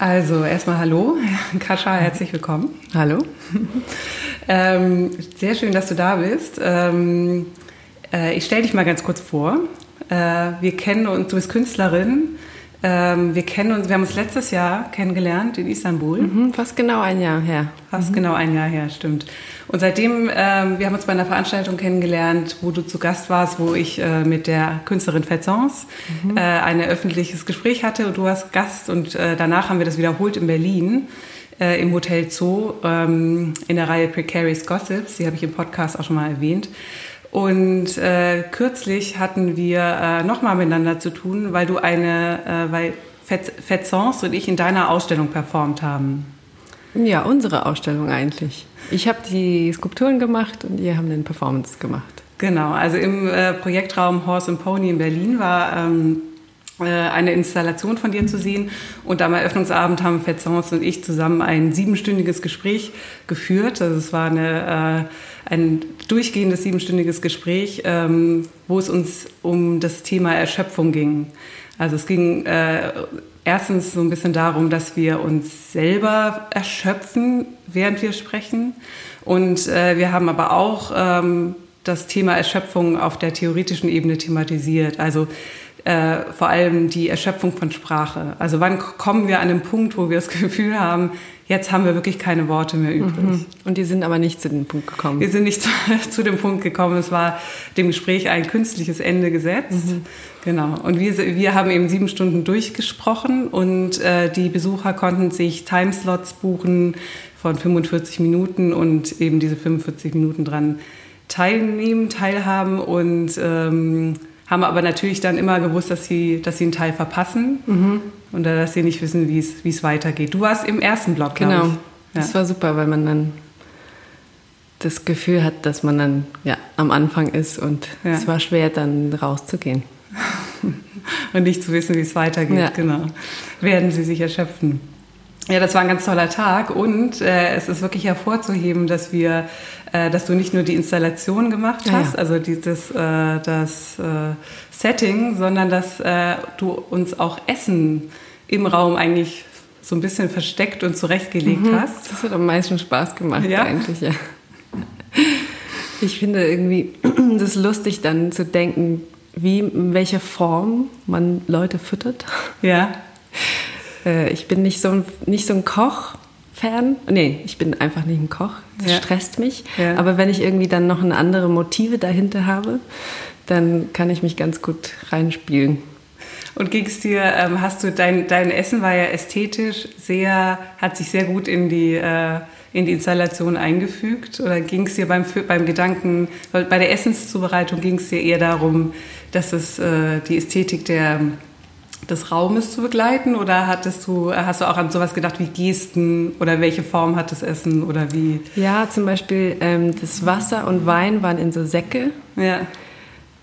Also erstmal hallo, Kascha, herzlich willkommen. Hallo. ähm, sehr schön, dass du da bist. Ähm, äh, ich stelle dich mal ganz kurz vor. Äh, wir kennen uns, du bist Künstlerin. Ähm, wir kennen uns, wir haben uns letztes Jahr kennengelernt in Istanbul. Mhm, fast genau ein Jahr her. Fast mhm. genau ein Jahr her, stimmt. Und seitdem, ähm, wir haben uns bei einer Veranstaltung kennengelernt, wo du zu Gast warst, wo ich äh, mit der Künstlerin Fetzons mhm. äh, ein öffentliches Gespräch hatte und du warst Gast und äh, danach haben wir das wiederholt in Berlin äh, im Hotel Zoo ähm, in der Reihe Precarious Gossips. Die habe ich im Podcast auch schon mal erwähnt. Und äh, kürzlich hatten wir äh, nochmal miteinander zu tun, weil du eine, äh, weil Fetzons und ich in deiner Ausstellung performt haben. Ja, unsere Ausstellung eigentlich. Ich habe die Skulpturen gemacht und ihr habt eine Performance gemacht. Genau, also im äh, Projektraum Horse and Pony in Berlin war ähm, äh, eine Installation von dir zu sehen. Und am Eröffnungsabend haben Fetzons und ich zusammen ein siebenstündiges Gespräch geführt. Also es war eine, äh, ein durchgehendes siebenstündiges Gespräch, ähm, wo es uns um das Thema Erschöpfung ging. Also es ging äh, erstens so ein bisschen darum, dass wir uns selber erschöpfen, während wir sprechen. Und äh, wir haben aber auch ähm, das Thema Erschöpfung auf der theoretischen Ebene thematisiert. Also äh, vor allem die Erschöpfung von Sprache. Also wann kommen wir an den Punkt, wo wir das Gefühl haben, jetzt haben wir wirklich keine Worte mehr übrig. Mhm. Und die sind aber nicht zu dem Punkt gekommen. Wir sind nicht zu, zu dem Punkt gekommen. Es war dem Gespräch ein künstliches Ende gesetzt. Mhm. Genau. Und wir, wir haben eben sieben Stunden durchgesprochen und äh, die Besucher konnten sich Timeslots buchen von 45 Minuten und eben diese 45 Minuten dran teilnehmen, teilhaben und ähm, haben aber natürlich dann immer gewusst, dass sie, dass sie einen Teil verpassen mhm. und dass sie nicht wissen, wie es, weitergeht. Du warst im ersten Block, Genau. Ich. Ja. Das war super, weil man dann das Gefühl hat, dass man dann ja, am Anfang ist und ja. es war schwer, dann rauszugehen. und nicht zu wissen, wie es weitergeht, ja. genau. Werden sie sich erschöpfen. Ja, das war ein ganz toller Tag und äh, es ist wirklich hervorzuheben, dass wir, äh, dass du nicht nur die Installation gemacht hast, ja. also dieses äh, das äh, Setting, sondern dass äh, du uns auch Essen im Raum eigentlich so ein bisschen versteckt und zurechtgelegt mhm. hast. Das hat am meisten Spaß gemacht ja? eigentlich, ja. Ich finde irgendwie das lustig, dann zu denken, wie in welcher Form man Leute füttert. Ja. Äh, ich bin nicht so ein, nicht so ein Koch. Fan. Nee, ich bin einfach nicht ein Koch. Das ja. stresst mich. Ja. Aber wenn ich irgendwie dann noch eine andere Motive dahinter habe, dann kann ich mich ganz gut reinspielen. Und ging es dir, ähm, hast du dein, dein Essen war ja ästhetisch sehr, hat sich sehr gut in die, äh, in die Installation eingefügt? Oder ging es dir beim, beim Gedanken, bei der Essenszubereitung ging es dir eher darum, dass es äh, die Ästhetik der des Raumes zu begleiten oder hattest du, hast du auch an sowas gedacht wie Gesten oder welche Form hat das Essen oder wie? Ja, zum Beispiel ähm, das Wasser und Wein waren in so Säcke, ja.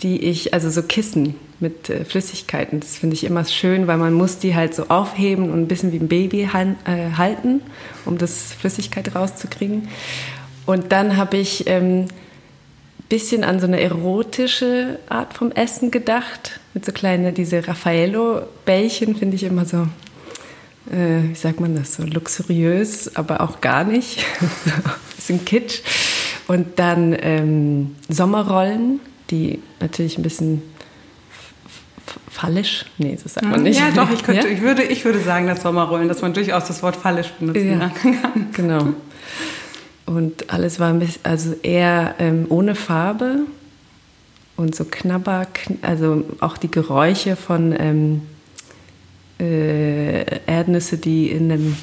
die ich, also so Kissen mit äh, Flüssigkeiten. Das finde ich immer schön, weil man muss die halt so aufheben und ein bisschen wie ein Baby han, äh, halten, um das Flüssigkeit rauszukriegen. Und dann habe ich ähm, bisschen an so eine erotische Art vom Essen gedacht. Mit so kleine, diese Raffaello-Bällchen finde ich immer so, äh, wie sagt man das, so luxuriös, aber auch gar nicht. so ein bisschen kitsch. Und dann ähm, Sommerrollen, die natürlich ein bisschen fallisch, nee, das sagt man nicht. Ja, doch, ich, könnte, ja? ich, würde, ich würde sagen, dass Sommerrollen, dass man durchaus das Wort fallisch benutzen ja. kann. Genau. Und alles war ein bisschen, also eher ähm, ohne Farbe und so knabber, kn also auch die Geräusche von ähm, äh, Erdnüsse, die in, dem,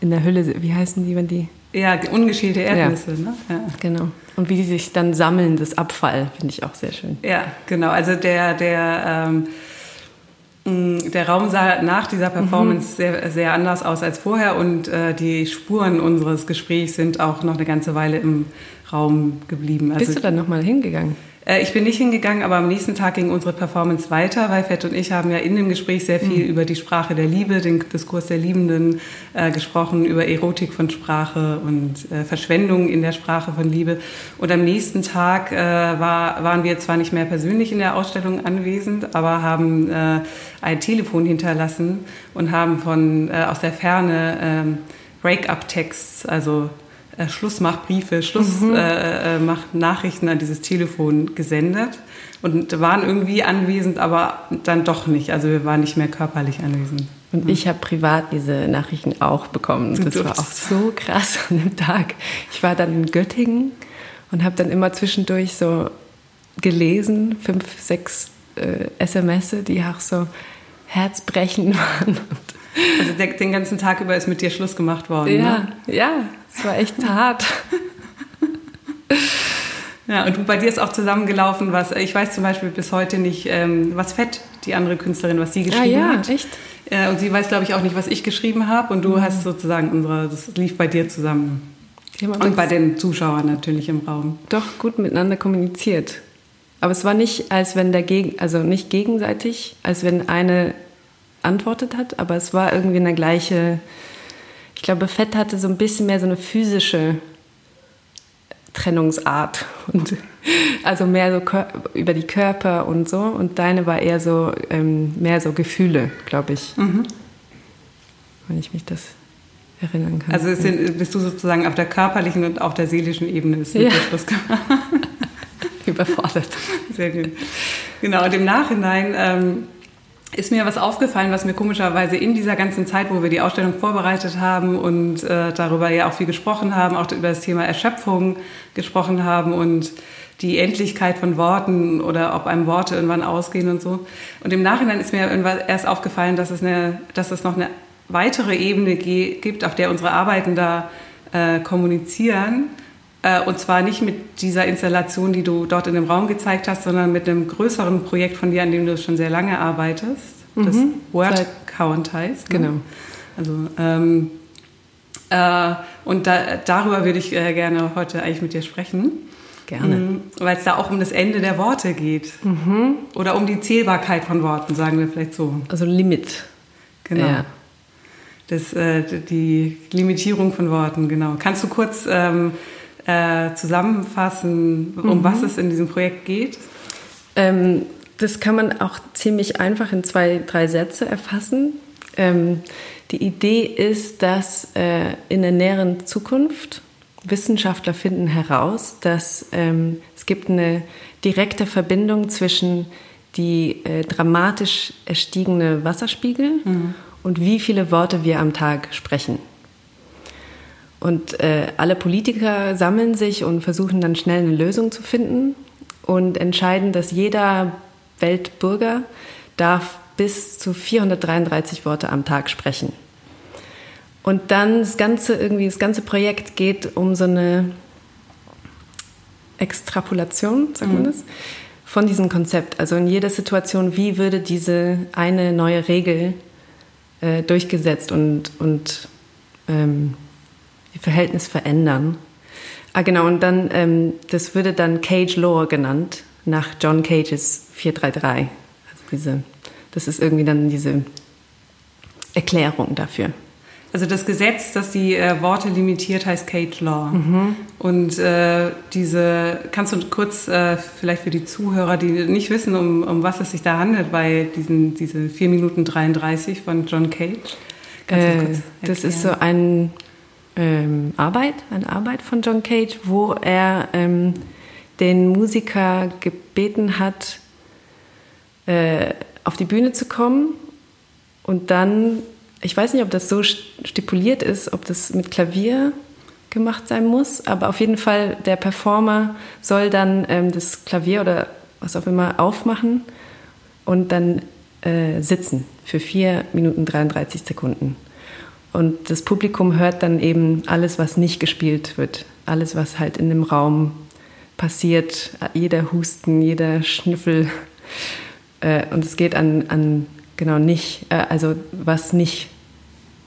in der Hülle, wie heißen die, wenn die? Ja, ungeschälte Erdnüsse, ja. ne? Ja. Genau. Und wie die sich dann sammeln, das Abfall, finde ich auch sehr schön. Ja, genau. Also der, der ähm, Mm, der Raum sah nach dieser Performance mhm. sehr, sehr anders aus als vorher und äh, die Spuren unseres Gesprächs sind auch noch eine ganze Weile im Raum geblieben. Also, Bist du dann nochmal hingegangen? Äh, ich bin nicht hingegangen, aber am nächsten Tag ging unsere Performance weiter, weil Fett und ich haben ja in dem Gespräch sehr viel mhm. über die Sprache der Liebe, den Diskurs der Liebenden äh, gesprochen, über Erotik von Sprache und äh, Verschwendung in der Sprache von Liebe. Und am nächsten Tag äh, war, waren wir zwar nicht mehr persönlich in der Ausstellung anwesend, aber haben äh, ein Telefon hinterlassen und haben von äh, aus der Ferne ähm, Break-up-Texts, also äh, Schlussmachbriefe, Schlussmachnachrichten mhm. äh, äh an dieses Telefon gesendet und waren irgendwie anwesend, aber dann doch nicht. Also wir waren nicht mehr körperlich anwesend. Und ich habe privat diese Nachrichten auch bekommen. Das war auch so krass an dem Tag. Ich war dann in Göttingen und habe dann immer zwischendurch so gelesen, fünf, sechs äh, SMS, die auch so herzbrechend waren. Also der, den ganzen Tag über ist mit dir Schluss gemacht worden. Ja, ne? ja, es war echt hart. Ja, und bei dir ist auch zusammengelaufen, was ich weiß zum Beispiel bis heute nicht, ähm, was Fett, die andere Künstlerin, was sie geschrieben ah, ja, hat. Echt? Äh, und sie weiß, glaube ich, auch nicht, was ich geschrieben habe. Und du mhm. hast sozusagen unsere, das lief bei dir zusammen. Und bei den Zuschauern natürlich im Raum. Doch gut miteinander kommuniziert. Aber es war nicht, als wenn der Gegen, also nicht gegenseitig, als wenn eine antwortet hat, aber es war irgendwie eine gleiche. Ich glaube, Fett hatte so ein bisschen mehr so eine physische Trennungsart und also mehr so über die Körper und so und deine war eher so ähm, mehr so Gefühle, glaube ich, mhm. wenn ich mich das erinnern kann. Also sind, bist du sozusagen auf der körperlichen und auf der seelischen Ebene ist ja. Schluss. Überfordert. Sehr gut. Genau, und im Nachhinein ähm, ist mir was aufgefallen, was mir komischerweise in dieser ganzen Zeit, wo wir die Ausstellung vorbereitet haben und äh, darüber ja auch viel gesprochen haben, auch über das Thema Erschöpfung gesprochen haben und die Endlichkeit von Worten oder ob einem Worte irgendwann ausgehen und so. Und im Nachhinein ist mir erst aufgefallen, dass es, eine, dass es noch eine weitere Ebene gibt, auf der unsere Arbeiten da äh, kommunizieren und zwar nicht mit dieser Installation, die du dort in dem Raum gezeigt hast, sondern mit einem größeren Projekt von dir, an dem du schon sehr lange arbeitest, mhm. das Word Count heißt. Ne? Genau. Also, ähm, äh, und da, darüber würde ich äh, gerne heute eigentlich mit dir sprechen. Gerne. Mhm, Weil es da auch um das Ende der Worte geht. Mhm. Oder um die Zählbarkeit von Worten, sagen wir vielleicht so. Also Limit. Genau. Ja. Das, äh, die Limitierung von Worten, genau. Kannst du kurz ähm, äh, zusammenfassen, um mhm. was es in diesem Projekt geht? Ähm, das kann man auch ziemlich einfach in zwei, drei Sätze erfassen. Ähm, die Idee ist, dass äh, in der näheren Zukunft Wissenschaftler finden heraus, dass ähm, es gibt eine direkte Verbindung zwischen die äh, dramatisch erstiegene Wasserspiegel mhm. und wie viele Worte wir am Tag sprechen. Und äh, alle Politiker sammeln sich und versuchen dann schnell eine Lösung zu finden und entscheiden, dass jeder Weltbürger darf bis zu 433 Worte am Tag sprechen. Und dann das ganze irgendwie das ganze Projekt geht um so eine Extrapolation, sagt man mhm. das, von diesem Konzept. Also in jeder Situation, wie würde diese eine neue Regel äh, durchgesetzt und und ähm, ihr Verhältnis verändern. Ah, genau, und dann, ähm, das würde dann Cage Law genannt, nach John Cages 433. Also diese, das ist irgendwie dann diese Erklärung dafür. Also das Gesetz, das die äh, Worte limitiert, heißt Cage Law. Mhm. Und äh, diese, kannst du kurz äh, vielleicht für die Zuhörer, die nicht wissen, um, um was es sich da handelt, bei diesen diese 4 Minuten 33 von John Cage? Äh, das ist so ein ähm, Arbeit, eine Arbeit von John Cage, wo er ähm, den Musiker gebeten hat, äh, auf die Bühne zu kommen und dann, ich weiß nicht, ob das so stipuliert ist, ob das mit Klavier gemacht sein muss, aber auf jeden Fall der Performer soll dann ähm, das Klavier oder was auch immer aufmachen und dann äh, sitzen für 4 Minuten 33 Sekunden. Und das Publikum hört dann eben alles, was nicht gespielt wird, alles, was halt in dem Raum passiert, jeder Husten, jeder Schnüffel. Äh, und es geht an, an genau nicht, äh, also was nicht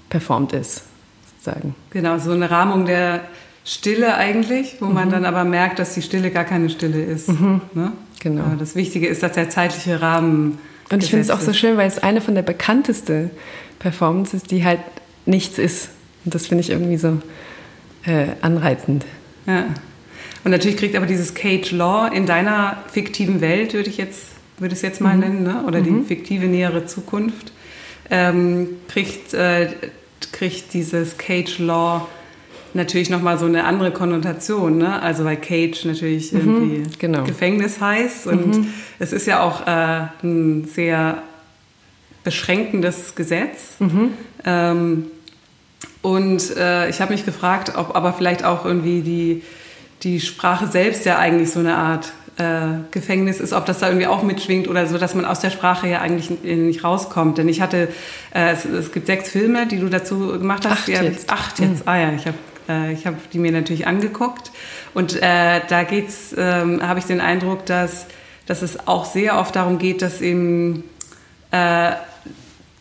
performt ist, sozusagen. Genau, so eine Rahmung der, Stille eigentlich, wo mhm. man dann aber merkt, dass die Stille gar keine Stille ist. Mhm. Ne? Genau. Aber das Wichtige ist, dass der zeitliche Rahmen. Und ich finde es auch so schön, weil es eine von der bekanntesten Performances, die halt nichts ist. Und das finde ich irgendwie so äh, anreizend. Ja. Und natürlich kriegt aber dieses Cage Law in deiner fiktiven Welt, würde ich jetzt, würde es jetzt mal mhm. nennen, ne? oder die mhm. fiktive nähere Zukunft, ähm, kriegt, äh, kriegt dieses Cage Law natürlich nochmal so eine andere Konnotation. Ne? Also weil Cage natürlich mhm, irgendwie genau. Gefängnis heißt und mhm. es ist ja auch äh, ein sehr beschränkendes Gesetz. Mhm. Ähm, und äh, ich habe mich gefragt, ob aber vielleicht auch irgendwie die die Sprache selbst ja eigentlich so eine Art äh, Gefängnis ist, ob das da irgendwie auch mitschwingt oder so, dass man aus der Sprache ja eigentlich nicht rauskommt. Denn ich hatte, äh, es, es, gibt sechs Filme, die du dazu gemacht hast. Acht ja, jetzt. Acht jetzt. Mhm. Ah ja, ich habe äh, ich hab die mir natürlich angeguckt. Und äh, da geht's, ähm, habe ich den Eindruck, dass, dass es auch sehr oft darum geht, dass eben, äh,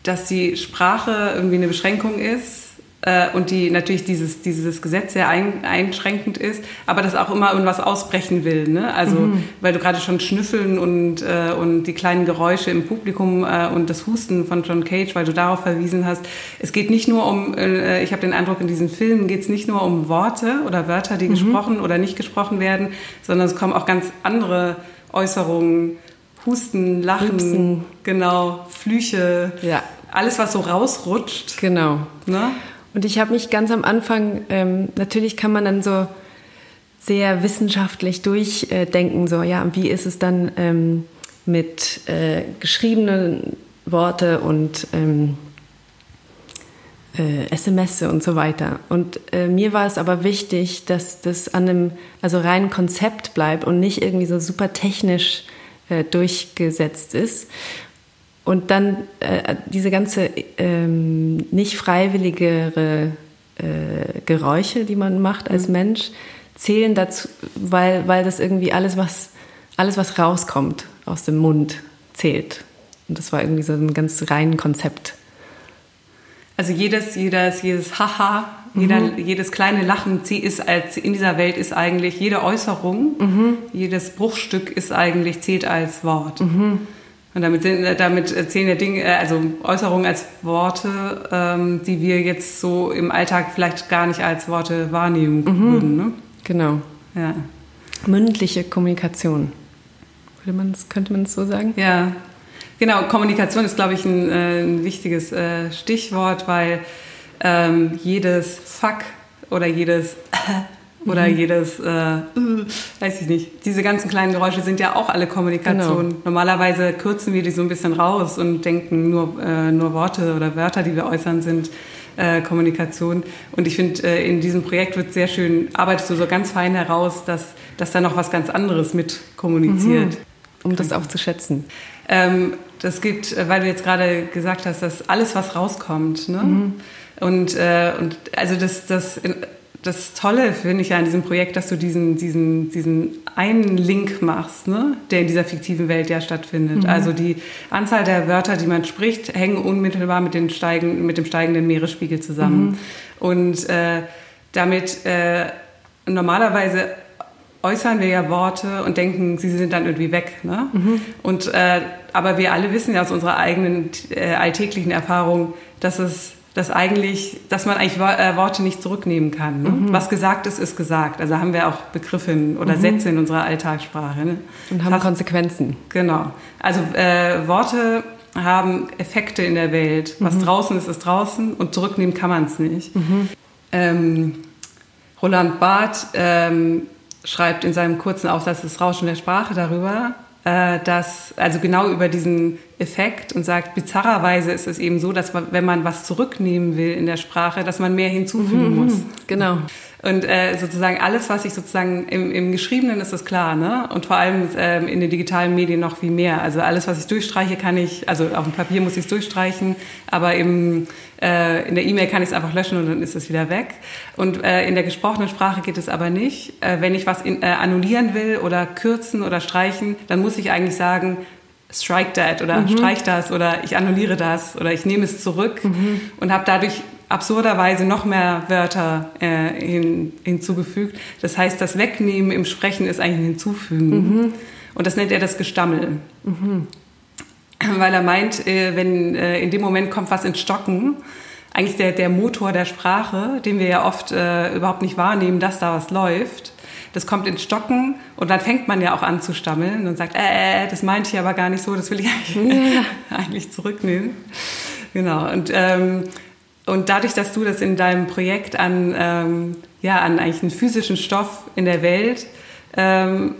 dass die Sprache irgendwie eine Beschränkung ist äh, und die natürlich dieses, dieses Gesetz sehr ein, einschränkend ist, aber das auch immer irgendwas ausbrechen will. Ne? Also, mhm. weil du gerade schon Schnüffeln und, äh, und die kleinen Geräusche im Publikum äh, und das Husten von John Cage, weil du darauf verwiesen hast. Es geht nicht nur um, äh, ich habe den Eindruck, in diesen Filmen geht es nicht nur um Worte oder Wörter, die mhm. gesprochen oder nicht gesprochen werden, sondern es kommen auch ganz andere Äußerungen. Husten, Lachen, Rübsen. genau, Flüche, ja. alles, was so rausrutscht. Genau. Ne? Und ich habe mich ganz am Anfang, ähm, natürlich kann man dann so sehr wissenschaftlich durchdenken, so ja, wie ist es dann ähm, mit äh, geschriebenen Worte und ähm, äh, SMS und so weiter. Und äh, mir war es aber wichtig, dass das an einem also reinen Konzept bleibt und nicht irgendwie so super technisch äh, durchgesetzt ist. Und dann äh, diese ganze ähm, nicht freiwilligere äh, Geräusche, die man macht als mhm. Mensch, zählen dazu, weil, weil das irgendwie alles was, alles, was rauskommt aus dem Mund, zählt. Und das war irgendwie so ein ganz reines Konzept. Also jedes, jedes, jedes Haha, mhm. jeder, jedes kleine Lachen ist als in dieser Welt ist eigentlich jede Äußerung, mhm. jedes Bruchstück ist eigentlich zählt als Wort. Mhm. Und damit, damit zählen ja Dinge, äh, also Äußerungen als Worte, ähm, die wir jetzt so im Alltag vielleicht gar nicht als Worte wahrnehmen mhm. würden. Ne? Genau. Ja. Mündliche Kommunikation. Würde man das, könnte man das so sagen? Ja. Genau, Kommunikation ist, glaube ich, ein, äh, ein wichtiges äh, Stichwort, weil ähm, jedes Fuck oder jedes oder mhm. jedes, äh, weiß ich nicht. Diese ganzen kleinen Geräusche sind ja auch alle Kommunikation. Genau. Normalerweise kürzen wir die so ein bisschen raus und denken nur, äh, nur Worte oder Wörter, die wir äußern, sind äh, Kommunikation. Und ich finde, äh, in diesem Projekt wird sehr schön, arbeitest du so ganz fein heraus, dass, dass da noch was ganz anderes mit kommuniziert. Mhm. Um das auch zu schätzen. Ähm, das gibt, äh, weil du jetzt gerade gesagt hast, dass alles, was rauskommt, ne? Mhm. Und, äh, und also das, das das Tolle finde ich ja an diesem Projekt, dass du diesen, diesen, diesen einen Link machst, ne, der in dieser fiktiven Welt ja stattfindet. Mhm. Also die Anzahl der Wörter, die man spricht, hängen unmittelbar mit, den steigen, mit dem steigenden Meeresspiegel zusammen. Mhm. Und äh, damit äh, normalerweise äußern wir ja Worte und denken, sie sind dann irgendwie weg. Ne? Mhm. Und, äh, aber wir alle wissen ja aus unserer eigenen äh, alltäglichen Erfahrung, dass es dass eigentlich, dass man eigentlich äh, Worte nicht zurücknehmen kann. Ne? Mhm. Was gesagt ist, ist gesagt. Also haben wir auch Begriffe oder mhm. Sätze in unserer Alltagssprache. Ne? Und haben das, Konsequenzen. Genau. Also äh, Worte haben Effekte in der Welt. Was mhm. draußen ist, ist draußen und zurücknehmen kann man es nicht. Mhm. Ähm, Roland Barth ähm, schreibt in seinem kurzen Aufsatz Das Rauschen der Sprache darüber, äh, dass, also genau über diesen Effekt und sagt, bizarrerweise ist es eben so, dass man, wenn man was zurücknehmen will in der Sprache, dass man mehr hinzufügen mhm, muss. Genau. Und äh, sozusagen alles, was ich sozusagen im, im Geschriebenen ist das klar, ne? Und vor allem ähm, in den digitalen Medien noch viel mehr. Also alles, was ich durchstreiche, kann ich, also auf dem Papier muss ich es durchstreichen, aber im, äh, in der E-Mail kann ich es einfach löschen und dann ist es wieder weg. Und äh, in der gesprochenen Sprache geht es aber nicht. Äh, wenn ich was in, äh, annullieren will oder kürzen oder streichen, dann muss ich eigentlich sagen, strike that oder mhm. streich das oder ich annulliere das oder ich nehme es zurück mhm. und habe dadurch absurderweise noch mehr Wörter äh, hin, hinzugefügt. Das heißt, das Wegnehmen im Sprechen ist eigentlich ein Hinzufügen. Mhm. Und das nennt er das Gestammel. Mhm. Weil er meint, äh, wenn äh, in dem Moment kommt was ins Stocken, eigentlich der, der Motor der Sprache, den wir ja oft äh, überhaupt nicht wahrnehmen, dass da was läuft, das kommt ins Stocken und dann fängt man ja auch an zu stammeln und sagt, äh, äh das meinte ich aber gar nicht so, das will ich eigentlich, ja. eigentlich zurücknehmen. Genau. Und, ähm, und dadurch, dass du das in deinem Projekt an, ähm, ja, an eigentlich einen physischen Stoff in der Welt ähm,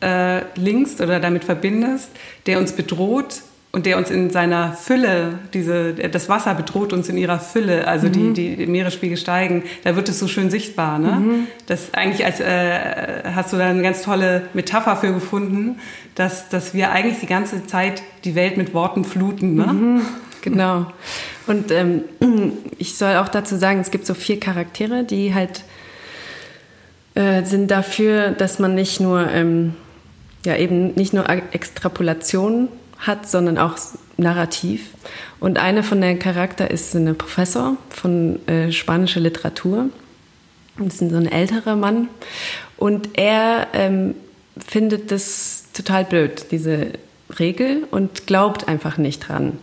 äh, linkst oder damit verbindest, der uns bedroht, und der uns in seiner Fülle, diese, das Wasser bedroht uns in ihrer Fülle, also mhm. die, die Meeresspiegel steigen, da wird es so schön sichtbar. Ne? Mhm. Das eigentlich als äh, hast du da eine ganz tolle Metapher für gefunden, dass, dass wir eigentlich die ganze Zeit die Welt mit Worten fluten. Ne? Mhm. Genau. Und ähm, ich soll auch dazu sagen, es gibt so vier Charaktere, die halt äh, sind dafür, dass man nicht nur ähm, ja eben nicht nur Extrapolation hat, sondern auch narrativ. Und eine von den Charakter ist ein Professor von äh, spanischer Literatur. Das ist so ein älterer Mann. Und er ähm, findet das total blöd, diese Regel, und glaubt einfach nicht dran.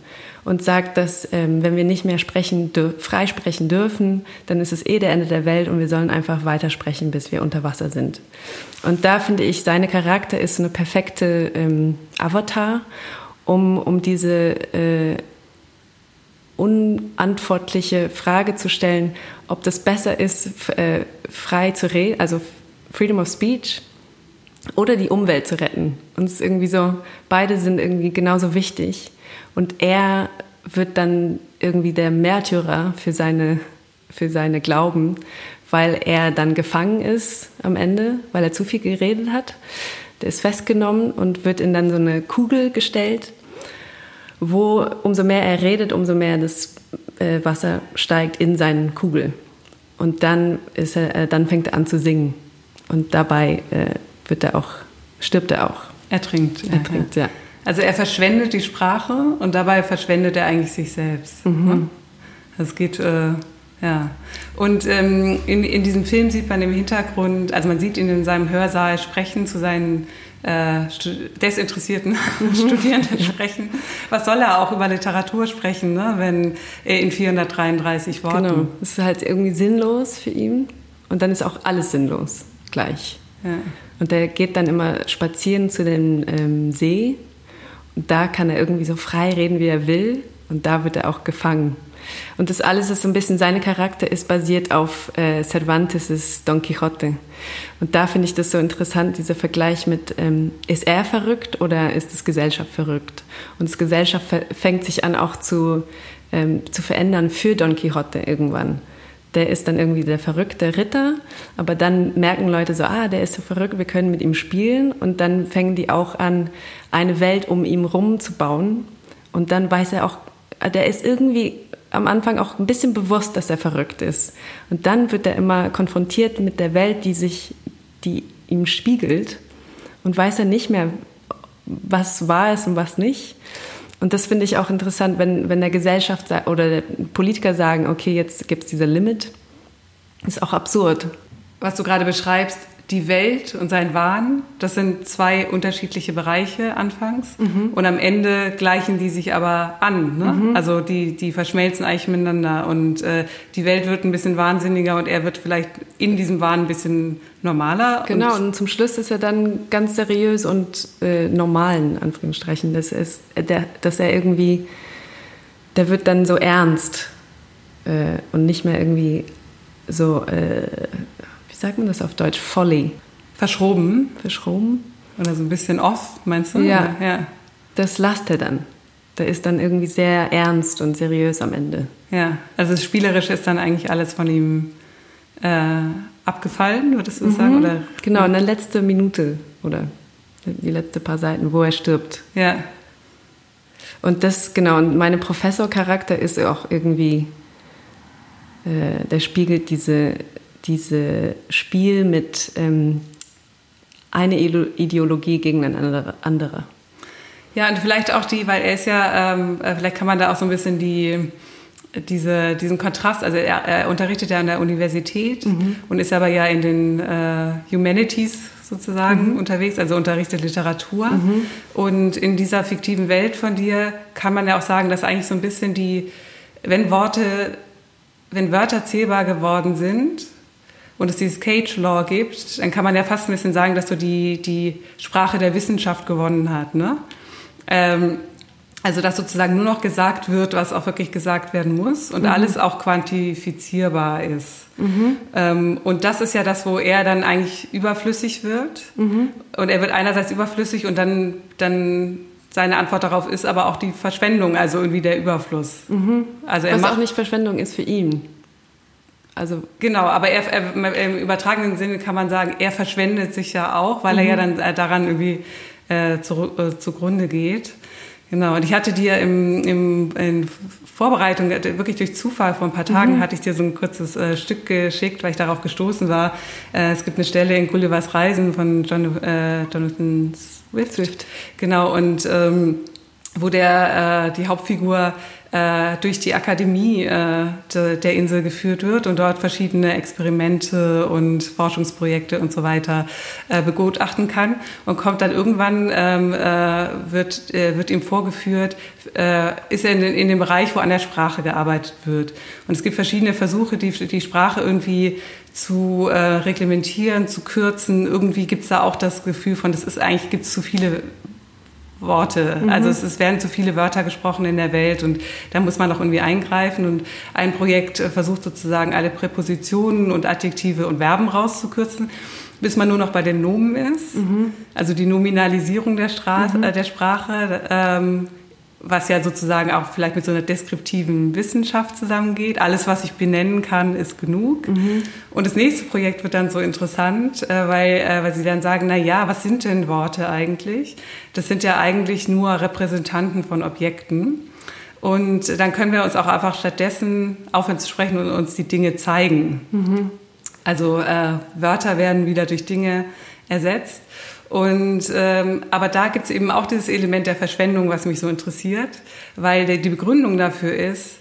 Und sagt, dass ähm, wenn wir nicht mehr sprechen, frei sprechen dürfen, dann ist es eh der Ende der Welt und wir sollen einfach weitersprechen, bis wir unter Wasser sind. Und da finde ich, seine Charakter ist so eine perfekte ähm, Avatar um, um diese äh, unantwortliche Frage zu stellen, ob das besser ist, äh, frei zu reden, also Freedom of Speech oder die Umwelt zu retten. Ist irgendwie so, beide sind irgendwie genauso wichtig. Und er wird dann irgendwie der Märtyrer für seine, für seine Glauben, weil er dann gefangen ist am Ende, weil er zu viel geredet hat. Der ist festgenommen und wird in dann so eine Kugel gestellt wo umso mehr er redet, umso mehr das äh, Wasser steigt in seinen Kugel. Und dann, ist er, äh, dann fängt er an zu singen. Und dabei äh, wird er auch, stirbt er auch. Er trinkt. Er trinkt, ja. Also er verschwendet die Sprache und dabei verschwendet er eigentlich sich selbst. Mhm. Ne? Das geht, äh, ja. Und ähm, in, in diesem Film sieht man im Hintergrund, also man sieht ihn in seinem Hörsaal sprechen zu seinen äh, desinteressierten Studierenden sprechen. Was soll er auch über Literatur sprechen, ne? wenn er in 433 Worten. Genau, es ist halt irgendwie sinnlos für ihn und dann ist auch alles sinnlos gleich. Ja. Und er geht dann immer spazieren zu dem ähm, See da kann er irgendwie so frei reden, wie er will und da wird er auch gefangen. Und das alles ist so ein bisschen, seine Charakter ist basiert auf äh, Cervantes' Don Quixote. Und da finde ich das so interessant, dieser Vergleich mit, ähm, ist er verrückt oder ist das Gesellschaft verrückt? Und das Gesellschaft fängt sich an auch zu, ähm, zu verändern für Don Quixote irgendwann. Der ist dann irgendwie der verrückte Ritter, aber dann merken Leute so, ah, der ist so verrückt, wir können mit ihm spielen. Und dann fängen die auch an, eine Welt um ihn rum zu bauen. Und dann weiß er auch, der ist irgendwie am Anfang auch ein bisschen bewusst, dass er verrückt ist. Und dann wird er immer konfrontiert mit der Welt, die sich, die ihm spiegelt und weiß er nicht mehr, was wahr ist und was nicht. Und das finde ich auch interessant, wenn, wenn der Gesellschaft oder der Politiker sagen, okay, jetzt gibt es dieser Limit, ist auch absurd. Was du gerade beschreibst, die Welt und sein Wahn, das sind zwei unterschiedliche Bereiche anfangs. Mhm. Und am Ende gleichen die sich aber an. Ne? Mhm. Also die, die verschmelzen eigentlich miteinander. Und äh, die Welt wird ein bisschen wahnsinniger und er wird vielleicht in diesem Wahn ein bisschen normaler. Genau, und, und zum Schluss ist er dann ganz seriös und äh, normal, in Anführungsstrichen. Das ist, der, dass er irgendwie, der wird dann so ernst äh, und nicht mehr irgendwie so äh, sagt man das auf Deutsch? Folly. Verschroben. Verschroben. Oder so ein bisschen off, meinst du? Ja. ja. Das lasst er dann. Der ist dann irgendwie sehr ernst und seriös am Ende. Ja, also das Spielerische ist dann eigentlich alles von ihm äh, abgefallen, würdest du mhm. sagen? Oder? Genau, in der letzten Minute oder die letzten paar Seiten, wo er stirbt. Ja. Und das, genau, und meine Professorcharakter ist auch irgendwie, äh, der spiegelt diese diese Spiel mit ähm, eine Ideologie gegen eine andere. Ja, und vielleicht auch die, weil er ist ja, ähm, äh, vielleicht kann man da auch so ein bisschen die diese, diesen Kontrast, also er, er, unterrichtet ja an der Universität mhm. und ist aber ja in den äh, Humanities sozusagen mhm. unterwegs, also unterrichtet Literatur. Mhm. Und in dieser fiktiven Welt von dir kann man ja auch sagen, dass eigentlich so ein bisschen die, wenn Worte, wenn Wörter zählbar geworden sind und es dieses Cage Law gibt, dann kann man ja fast ein bisschen sagen, dass so die, die Sprache der Wissenschaft gewonnen hat. Ne? Ähm, also dass sozusagen nur noch gesagt wird, was auch wirklich gesagt werden muss und mhm. alles auch quantifizierbar ist. Mhm. Ähm, und das ist ja das, wo er dann eigentlich überflüssig wird. Mhm. Und er wird einerseits überflüssig und dann, dann seine Antwort darauf ist aber auch die Verschwendung, also irgendwie der Überfluss. Mhm. Also er was macht, auch nicht Verschwendung ist für ihn. Also genau, aber er, er, im übertragenen Sinne kann man sagen, er verschwendet sich ja auch, weil er ja mhm. dann äh, daran irgendwie äh, zu, äh, zugrunde geht. Genau, und ich hatte dir im, im, in Vorbereitung, äh, wirklich durch Zufall vor ein paar Tagen, mhm. hatte ich dir so ein kurzes äh, Stück geschickt, weil ich darauf gestoßen war. Äh, es gibt eine Stelle in Gullivers Reisen von John, äh, Jonathan Swift. Swift. Genau, und ähm, wo der, äh, die Hauptfigur äh, durch die Akademie äh, de, der Insel geführt wird und dort verschiedene Experimente und Forschungsprojekte und so weiter äh, begutachten kann und kommt dann irgendwann, ähm, äh, wird, äh, wird ihm vorgeführt, äh, ist er in, in dem Bereich, wo an der Sprache gearbeitet wird. Und es gibt verschiedene Versuche, die, die Sprache irgendwie zu äh, reglementieren, zu kürzen. Irgendwie gibt es da auch das Gefühl von, das ist eigentlich, gibt es zu viele Worte. Mhm. Also es, es, werden zu viele Wörter gesprochen in der Welt und da muss man auch irgendwie eingreifen. Und ein Projekt äh, versucht sozusagen alle Präpositionen und Adjektive und Verben rauszukürzen, bis man nur noch bei den Nomen ist. Mhm. Also die Nominalisierung der, Straße, mhm. äh, der Sprache. Ähm, was ja sozusagen auch vielleicht mit so einer deskriptiven Wissenschaft zusammengeht. Alles, was ich benennen kann, ist genug. Mhm. Und das nächste Projekt wird dann so interessant, äh, weil, äh, weil sie dann sagen, na ja, was sind denn Worte eigentlich? Das sind ja eigentlich nur Repräsentanten von Objekten. Und dann können wir uns auch einfach stattdessen aufhören zu sprechen und uns die Dinge zeigen. Mhm. Also äh, Wörter werden wieder durch Dinge ersetzt. Und ähm, aber da gibt es eben auch dieses Element der Verschwendung, was mich so interessiert, weil der, die Begründung dafür ist,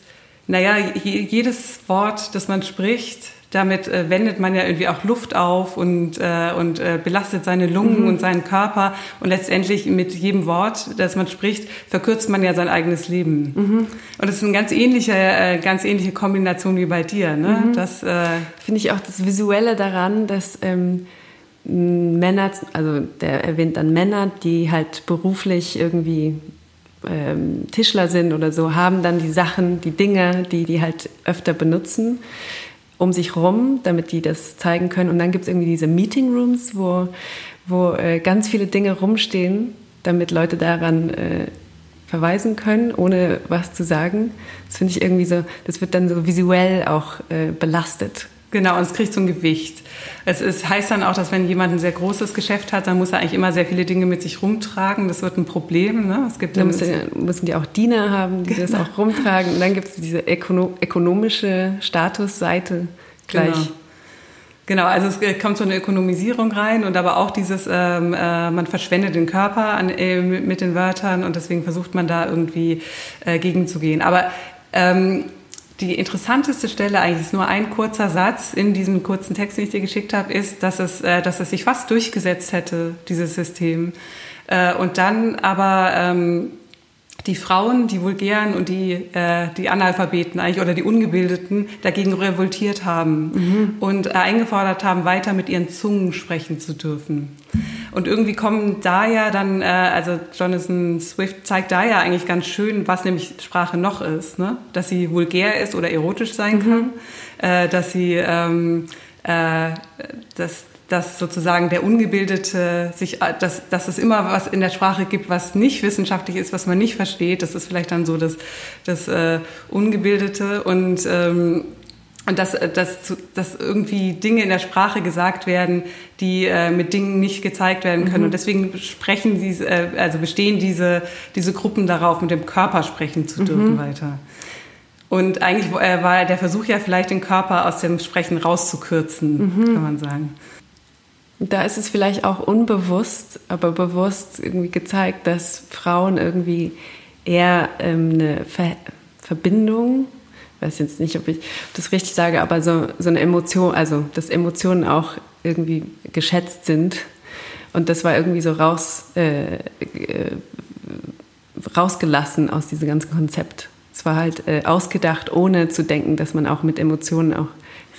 naja, jedes Wort, das man spricht, damit äh, wendet man ja irgendwie auch Luft auf und, äh, und äh, belastet seine Lungen mhm. und seinen Körper. Und letztendlich mit jedem Wort, das man spricht, verkürzt man ja sein eigenes Leben. Mhm. Und das ist eine ganz ähnliche, äh, ganz ähnliche Kombination wie bei dir. Ne? Mhm. Das äh, finde ich auch das Visuelle daran, dass ähm, Männer, also der erwähnt dann Männer, die halt beruflich irgendwie ähm, Tischler sind oder so, haben dann die Sachen, die Dinge, die die halt öfter benutzen, um sich rum, damit die das zeigen können. Und dann gibt es irgendwie diese Meeting Rooms, wo, wo äh, ganz viele Dinge rumstehen, damit Leute daran äh, verweisen können, ohne was zu sagen. Das finde ich irgendwie so, das wird dann so visuell auch äh, belastet. Genau, und es kriegt so ein Gewicht. Es ist, heißt dann auch, dass wenn jemand ein sehr großes Geschäft hat, dann muss er eigentlich immer sehr viele Dinge mit sich rumtragen. Das wird ein Problem. Ne? Es gibt dann müssen, müssen die auch Diener haben, die genau. das auch rumtragen. Und dann gibt es diese ökono ökonomische Statusseite gleich. Genau. Genau, also es kommt so eine Ökonomisierung rein und aber auch dieses, ähm, äh, man verschwendet den Körper an, äh, mit den Wörtern und deswegen versucht man da irgendwie äh, gegenzugehen. Aber ähm, die interessanteste Stelle, eigentlich ist nur ein kurzer Satz in diesem kurzen Text, den ich dir geschickt habe, ist, dass es, äh, dass es sich fast durchgesetzt hätte, dieses System. Äh, und dann aber ähm, die Frauen, die Vulgären und die, äh, die Analphabeten eigentlich oder die Ungebildeten dagegen revoltiert haben mhm. und äh, eingefordert haben, weiter mit ihren Zungen sprechen zu dürfen. Und irgendwie kommen da ja dann, äh, also Jonathan Swift zeigt da ja eigentlich ganz schön, was nämlich Sprache noch ist, ne? dass sie vulgär ist oder erotisch sein kann, mhm. äh, dass sie ähm, äh, dass dass sozusagen der Ungebildete sich, dass, dass es immer was in der Sprache gibt, was nicht wissenschaftlich ist, was man nicht versteht. Das ist vielleicht dann so das, das äh, Ungebildete und ähm, und dass, dass, dass irgendwie Dinge in der Sprache gesagt werden, die äh, mit Dingen nicht gezeigt werden können. Mhm. Und deswegen sprechen diese, äh, also bestehen diese, diese Gruppen darauf, mit dem Körper sprechen zu dürfen mhm. weiter. Und eigentlich äh, war der Versuch ja vielleicht, den Körper aus dem Sprechen rauszukürzen, mhm. kann man sagen. Da ist es vielleicht auch unbewusst, aber bewusst irgendwie gezeigt, dass Frauen irgendwie eher ähm, eine Ver Verbindung weiß jetzt nicht, ob ich das richtig sage, aber so, so eine Emotion, also dass Emotionen auch irgendwie geschätzt sind. Und das war irgendwie so raus, äh, äh, rausgelassen aus diesem ganzen Konzept. Es war halt äh, ausgedacht, ohne zu denken, dass man auch mit Emotionen auch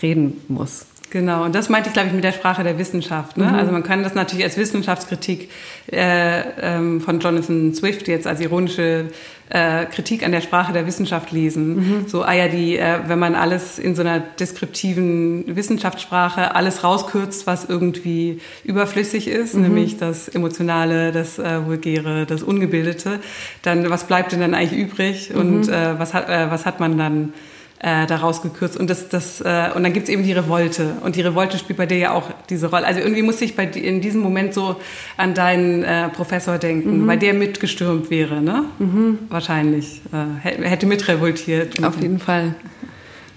reden muss. Genau, und das meinte ich, glaube ich, mit der Sprache der Wissenschaft. Ne? Mhm. Also man kann das natürlich als Wissenschaftskritik äh, ähm, von Jonathan Swift jetzt als ironische äh, Kritik an der Sprache der Wissenschaft lesen. Mhm. So, ah ja, die, äh, wenn man alles in so einer deskriptiven Wissenschaftssprache alles rauskürzt, was irgendwie überflüssig ist, mhm. nämlich das Emotionale, das äh, Vulgäre, das Ungebildete, dann was bleibt denn dann eigentlich übrig und mhm. äh, was, hat, äh, was hat man dann äh, daraus gekürzt. Und, das, das, äh, und dann gibt's eben die Revolte. Und die Revolte spielt bei dir ja auch diese Rolle. Also irgendwie musste ich bei, in diesem Moment so an deinen äh, Professor denken, mhm. bei der mitgestürmt wäre, ne? Mhm. Wahrscheinlich. Äh, hätte mitrevoltiert. Auf jeden Fall.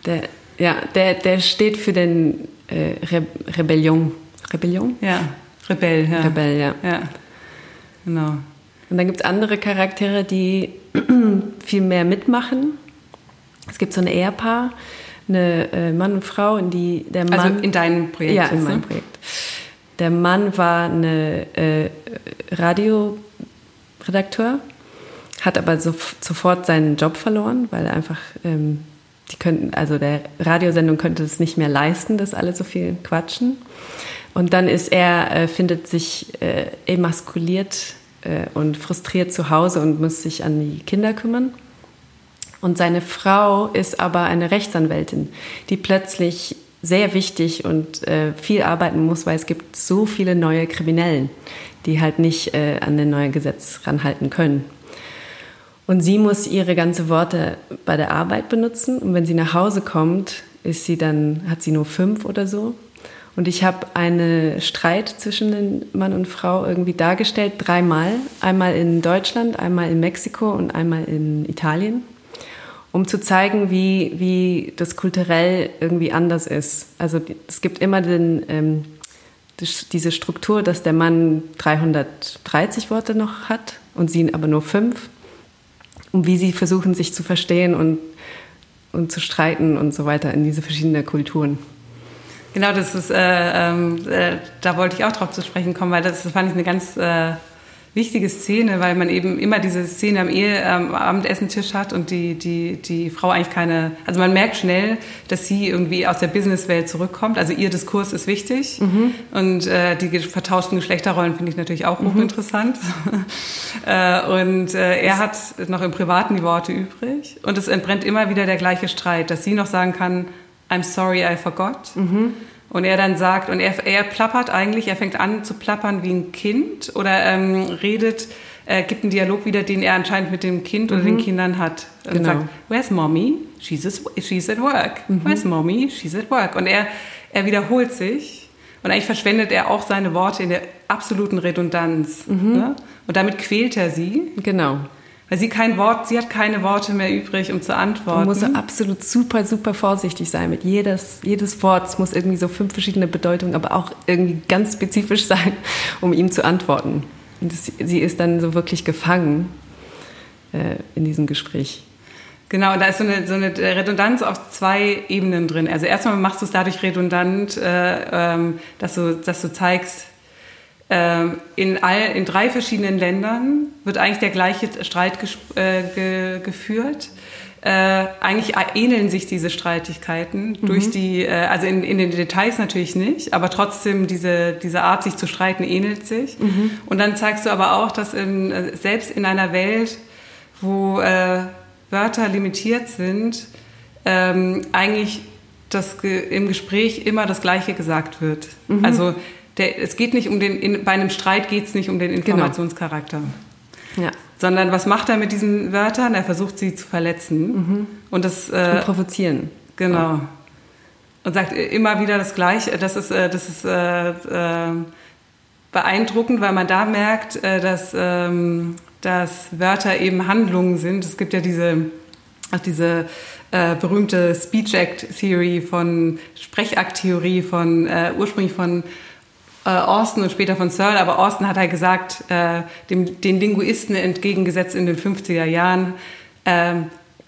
Der, ja, der, der steht für den äh, Re Rebellion. Rebellion? Ja, Rebell, ja. Rebell, ja. ja. Genau. Und dann gibt's andere Charaktere, die viel mehr mitmachen es gibt so ein Ehepaar, eine äh, Mann und Frau, in die der also Mann. Also in deinem Projekt? Ja, in meinem Projekt. Der Mann war eine äh, Radioredakteur, hat aber so, sofort seinen Job verloren, weil er einfach ähm, die könnten, also der Radiosendung könnte es nicht mehr leisten, dass alle so viel quatschen. Und dann ist er, äh, findet sich äh, emaskuliert äh, und frustriert zu Hause und muss sich an die Kinder kümmern. Und seine Frau ist aber eine Rechtsanwältin, die plötzlich sehr wichtig und äh, viel arbeiten muss, weil es gibt so viele neue Kriminellen, die halt nicht äh, an den neuen Gesetz ranhalten können. Und sie muss ihre ganze Worte bei der Arbeit benutzen. Und wenn sie nach Hause kommt, ist sie dann, hat sie nur fünf oder so. Und ich habe einen Streit zwischen den Mann und Frau irgendwie dargestellt, dreimal. Einmal in Deutschland, einmal in Mexiko und einmal in Italien um zu zeigen, wie, wie das kulturell irgendwie anders ist. Also es gibt immer den, ähm, diese Struktur, dass der Mann 330 Worte noch hat und sie aber nur fünf. Und wie sie versuchen, sich zu verstehen und, und zu streiten und so weiter in diese verschiedenen Kulturen. Genau, das ist, äh, ähm, äh, da wollte ich auch drauf zu sprechen kommen, weil das, das fand ich eine ganz äh, wichtige Szene, weil man eben immer diese Szene am Ehe, am Abendessentisch hat und die, die, die Frau eigentlich keine, also man merkt schnell, dass sie irgendwie aus der Businesswelt zurückkommt. Also ihr Diskurs ist wichtig mhm. und äh, die vertauschten Geschlechterrollen finde ich natürlich auch mhm. hochinteressant. äh, und äh, er hat noch im Privaten die Worte übrig und es entbrennt immer wieder der gleiche Streit, dass sie noch sagen kann, I'm sorry I forgot. Mhm. Und er dann sagt, und er, er plappert eigentlich, er fängt an zu plappern wie ein Kind oder ähm, redet, äh, gibt einen Dialog wieder, den er anscheinend mit dem Kind oder den mhm. Kindern hat. Und genau. sagt, where's mommy? She's, at, she's at work. Mhm. Where's mommy? She's at work. Und er, er wiederholt sich und eigentlich verschwendet er auch seine Worte in der absoluten Redundanz. Mhm. Ne? Und damit quält er sie. Genau weil sie kein Wort, sie hat keine Worte mehr übrig, um zu antworten. Man muss absolut super, super vorsichtig sein mit jedes, jedes Wort. Es muss irgendwie so fünf verschiedene Bedeutungen, aber auch irgendwie ganz spezifisch sein, um ihm zu antworten. Und das, sie ist dann so wirklich gefangen äh, in diesem Gespräch. Genau, da ist so eine, so eine Redundanz auf zwei Ebenen drin. Also erstmal machst du es dadurch redundant, äh, ähm, dass, du, dass du zeigst, in, all, in drei verschiedenen Ländern wird eigentlich der gleiche Streit äh, ge, geführt. Äh, eigentlich ähneln sich diese Streitigkeiten mhm. durch die, äh, also in, in, den Details natürlich nicht, aber trotzdem diese, diese Art, sich zu streiten, ähnelt sich. Mhm. Und dann zeigst du aber auch, dass in, äh, selbst in einer Welt, wo äh, Wörter limitiert sind, ähm, eigentlich das, im Gespräch immer das Gleiche gesagt wird. Mhm. Also der, es geht nicht um den, in, bei einem Streit geht es nicht um den genau. Informationscharakter. Genau. Ja. Sondern was macht er mit diesen Wörtern? Er versucht sie zu verletzen. Mhm. Und das. Äh, und provozieren. Genau. Oh. Und sagt immer wieder das Gleiche. Das ist, äh, das ist äh, äh, beeindruckend, weil man da merkt, äh, dass, ähm, dass Wörter eben Handlungen sind. Es gibt ja diese, auch diese äh, berühmte Speech Act Theory von Sprechakt-Theorie von äh, ursprünglich von äh, Austin und später von Searle, aber Austin hat halt gesagt, äh, dem, den Linguisten entgegengesetzt in den 50er Jahren, äh,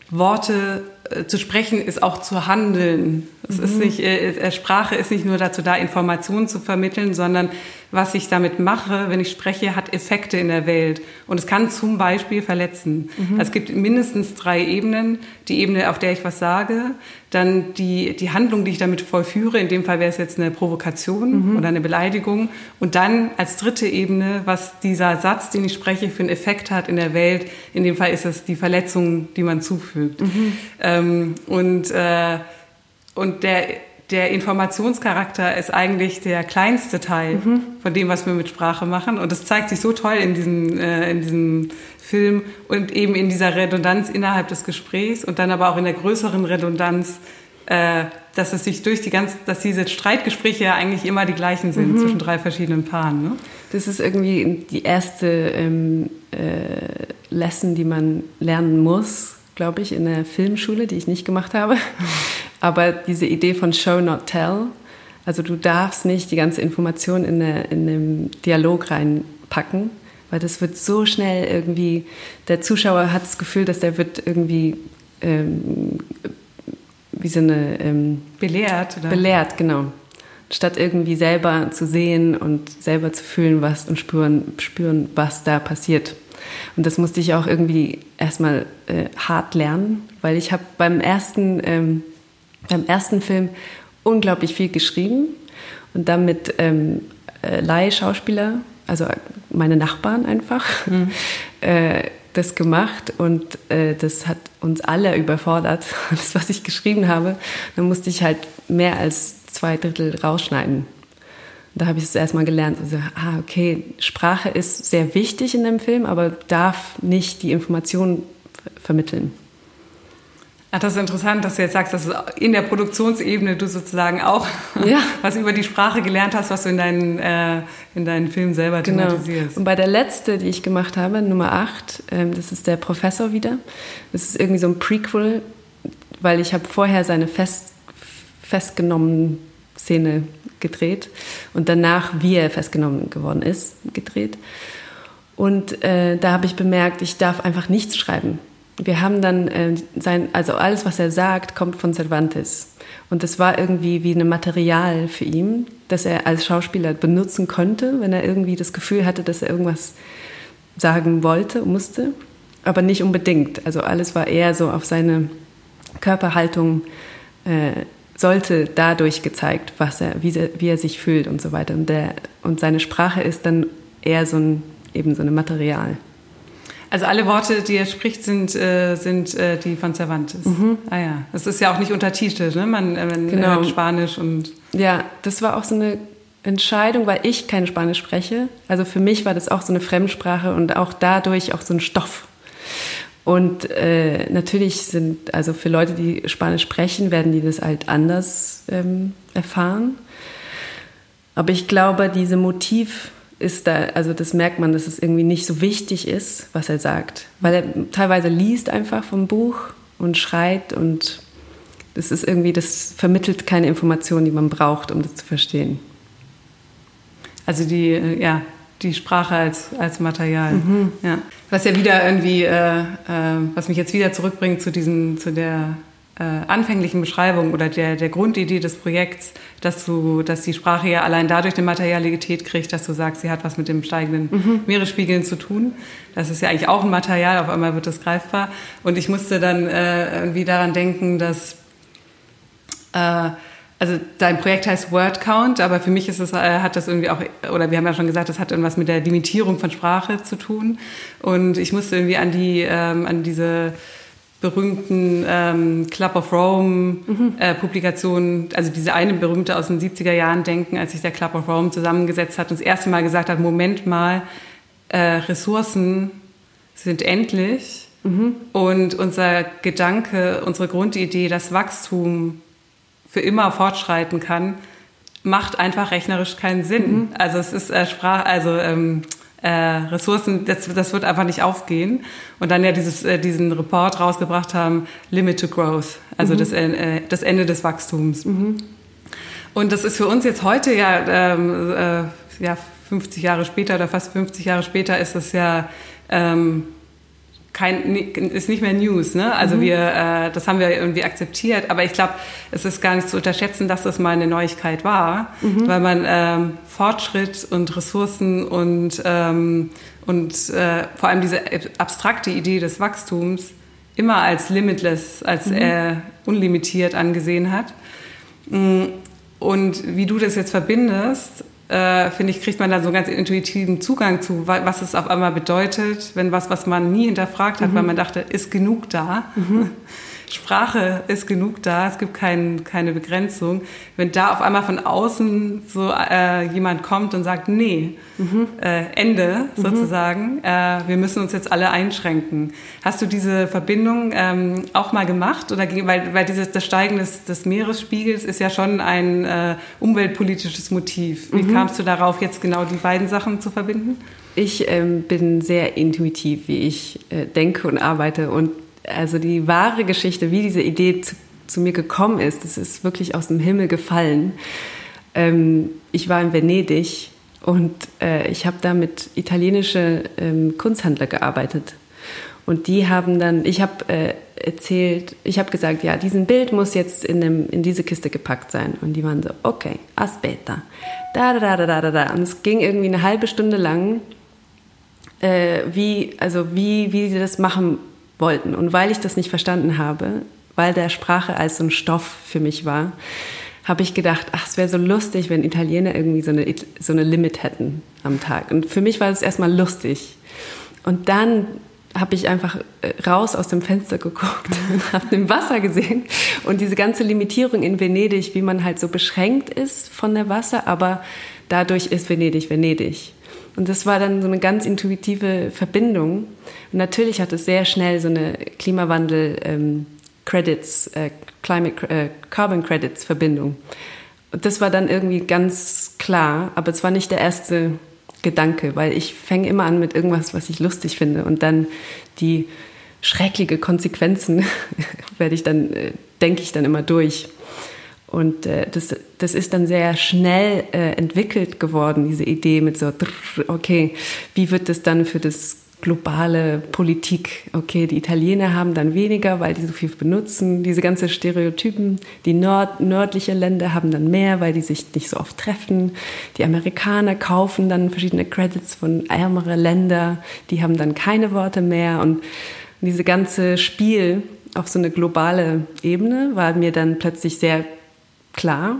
Worte äh, zu sprechen ist auch zu handeln. Es mhm. ist nicht, äh, Sprache ist nicht nur dazu da, Informationen zu vermitteln, sondern was ich damit mache, wenn ich spreche, hat Effekte in der Welt. Und es kann zum Beispiel verletzen. Mhm. Also es gibt mindestens drei Ebenen. Die Ebene, auf der ich was sage, dann die, die Handlung, die ich damit vollführe. In dem Fall wäre es jetzt eine Provokation mhm. oder eine Beleidigung. Und dann als dritte Ebene, was dieser Satz, den ich spreche, für einen Effekt hat in der Welt. In dem Fall ist es die Verletzung, die man zufügt. Mhm. Ähm, und, äh, und der der Informationscharakter ist eigentlich der kleinste Teil mhm. von dem, was wir mit Sprache machen. Und das zeigt sich so toll in diesem, äh, in diesem Film und eben in dieser Redundanz innerhalb des Gesprächs und dann aber auch in der größeren Redundanz, äh, dass es sich durch die ganze, dass diese Streitgespräche ja eigentlich immer die gleichen sind mhm. zwischen drei verschiedenen Paaren. Ne? Das ist irgendwie die erste ähm, äh, Lesson, die man lernen muss, glaube ich, in der Filmschule, die ich nicht gemacht habe. Aber diese Idee von Show, not tell, also du darfst nicht die ganze Information in, eine, in einen Dialog reinpacken, weil das wird so schnell irgendwie, der Zuschauer hat das Gefühl, dass der wird irgendwie ähm, wie so eine... Ähm, belehrt, oder? Belehrt, genau. Statt irgendwie selber zu sehen und selber zu fühlen was und spüren, spüren was da passiert. Und das musste ich auch irgendwie erstmal äh, hart lernen, weil ich habe beim ersten ähm, beim ersten Film unglaublich viel geschrieben und dann mit ähm, äh, Leihschauspieler, also meine Nachbarn einfach, mhm. äh, das gemacht und äh, das hat uns alle überfordert, das, was ich geschrieben habe. Dann musste ich halt mehr als zwei Drittel rausschneiden. Da habe ich es erstmal gelernt. Also, ah, okay, Sprache ist sehr wichtig in dem Film, aber darf nicht die Information vermitteln. Ach, das ist interessant, dass du jetzt sagst, dass in der Produktionsebene du sozusagen auch ja. was über die Sprache gelernt hast, was du in deinen, äh, in deinen Filmen selber genau. thematisierst. Und bei der letzte, die ich gemacht habe, Nummer 8, ähm, das ist der Professor wieder. Das ist irgendwie so ein Prequel, weil ich habe vorher seine fest, festgenommene Szene gedreht und danach, wie er festgenommen geworden ist, gedreht. Und äh, da habe ich bemerkt, ich darf einfach nichts schreiben wir haben dann äh, sein, also alles, was er sagt, kommt von Cervantes. Und das war irgendwie wie ein Material für ihn, das er als Schauspieler benutzen konnte, wenn er irgendwie das Gefühl hatte, dass er irgendwas sagen wollte, musste, aber nicht unbedingt. Also alles war eher so auf seine Körperhaltung, äh, sollte dadurch gezeigt, was er, wie, er, wie er sich fühlt und so weiter. Und, der, und seine Sprache ist dann eher so ein, eben so ein Material. Also alle Worte, die er spricht, sind, äh, sind äh, die von Cervantes. Mhm. Ah ja, das ist ja auch nicht untertitelt, ne? Man, äh, man genau. hört Spanisch und... Ja, das war auch so eine Entscheidung, weil ich kein Spanisch spreche. Also für mich war das auch so eine Fremdsprache und auch dadurch auch so ein Stoff. Und äh, natürlich sind, also für Leute, die Spanisch sprechen, werden die das halt anders ähm, erfahren. Aber ich glaube, diese Motiv ist da, also das merkt man, dass es irgendwie nicht so wichtig ist, was er sagt. Weil er teilweise liest einfach vom Buch und schreit und das ist irgendwie, das vermittelt keine Informationen, die man braucht, um das zu verstehen. Also die, äh, ja, die Sprache als, als Material. Mhm. Ja. Was ja wieder irgendwie, äh, äh, was mich jetzt wieder zurückbringt zu diesem, zu der äh, anfänglichen Beschreibung oder der, der Grundidee des Projekts, dass du, dass die Sprache ja allein dadurch eine Materialität kriegt, dass du sagst, sie hat was mit dem steigenden mhm. Meeresspiegeln zu tun. Das ist ja eigentlich auch ein Material, auf einmal wird das greifbar. Und ich musste dann äh, irgendwie daran denken, dass äh, also dein Projekt heißt Word Count, aber für mich ist es, äh, hat das irgendwie auch, oder wir haben ja schon gesagt, das hat irgendwas mit der Limitierung von Sprache zu tun. Und ich musste irgendwie an die, ähm, an diese berühmten ähm, Club of Rome mhm. äh, Publikationen, also diese eine berühmte aus den 70er Jahren denken, als sich der Club of Rome zusammengesetzt hat und das erste Mal gesagt hat, Moment mal, äh, Ressourcen sind endlich mhm. und unser Gedanke, unsere Grundidee, dass Wachstum für immer fortschreiten kann, macht einfach rechnerisch keinen Sinn. Mhm. Also es ist äh, Sprach, also ähm, äh, Ressourcen, das, das wird einfach nicht aufgehen. Und dann ja dieses, äh, diesen Report rausgebracht haben, Limit to Growth, also mhm. das, äh, das Ende des Wachstums. Mhm. Und das ist für uns jetzt heute ja, ähm, äh, ja 50 Jahre später oder fast 50 Jahre später ist es ja ähm, kein, ist nicht mehr News, ne? Also mhm. wir, äh, das haben wir irgendwie akzeptiert. Aber ich glaube, es ist gar nicht zu unterschätzen, dass das mal eine Neuigkeit war, mhm. weil man ähm, Fortschritt und Ressourcen und ähm, und äh, vor allem diese abstrakte Idee des Wachstums immer als limitless, als mhm. äh, unlimitiert angesehen hat. Mm, und wie du das jetzt verbindest, äh, finde ich, kriegt man da so einen ganz intuitiven Zugang zu, was es auf einmal bedeutet, wenn was, was man nie hinterfragt hat, mhm. weil man dachte, ist genug da. Mhm. Sprache ist genug da, es gibt kein, keine Begrenzung. Wenn da auf einmal von außen so äh, jemand kommt und sagt, nee, mhm. äh, Ende mhm. sozusagen, äh, wir müssen uns jetzt alle einschränken. Hast du diese Verbindung ähm, auch mal gemacht? Oder weil, weil dieses, das Steigen des, des Meeresspiegels ist ja schon ein äh, umweltpolitisches Motiv. Wie mhm. kamst du darauf, jetzt genau die beiden Sachen zu verbinden? Ich ähm, bin sehr intuitiv, wie ich äh, denke und arbeite und also die wahre Geschichte, wie diese Idee zu, zu mir gekommen ist, das ist wirklich aus dem Himmel gefallen. Ähm, ich war in Venedig und äh, ich habe da mit italienischen ähm, Kunsthändlern gearbeitet. Und die haben dann, ich habe äh, erzählt, ich habe gesagt, ja, diesen Bild muss jetzt in, dem, in diese Kiste gepackt sein. Und die waren so, okay, aspetta. Da, da, da, da, da, da. Und es ging irgendwie eine halbe Stunde lang, äh, wie, also wie, wie sie das machen wollten. Und weil ich das nicht verstanden habe, weil der Sprache als so ein Stoff für mich war, habe ich gedacht, ach, es wäre so lustig, wenn Italiener irgendwie so eine, so eine Limit hätten am Tag. Und für mich war das erstmal lustig. Und dann habe ich einfach äh, raus aus dem Fenster geguckt und habe im Wasser gesehen und diese ganze Limitierung in Venedig, wie man halt so beschränkt ist von der Wasser, aber dadurch ist Venedig Venedig. Und das war dann so eine ganz intuitive Verbindung. Und natürlich hat es sehr schnell so eine Klimawandel-Credits, ähm, äh, Climate, äh, Carbon Credits-Verbindung. Und das war dann irgendwie ganz klar, aber es war nicht der erste Gedanke, weil ich fange immer an mit irgendwas, was ich lustig finde. Und dann die schreckliche Konsequenzen werde ich dann, äh, denke ich dann immer durch. Und äh, das, das ist dann sehr schnell äh, entwickelt geworden, diese Idee mit so, okay, wie wird das dann für das globale Politik? Okay, die Italiener haben dann weniger, weil die so viel benutzen. Diese ganzen Stereotypen. Die Nord nördliche Länder haben dann mehr, weil die sich nicht so oft treffen. Die Amerikaner kaufen dann verschiedene Credits von ärmeren Ländern. Die haben dann keine Worte mehr. Und diese ganze Spiel auf so eine globale Ebene war mir dann plötzlich sehr klar.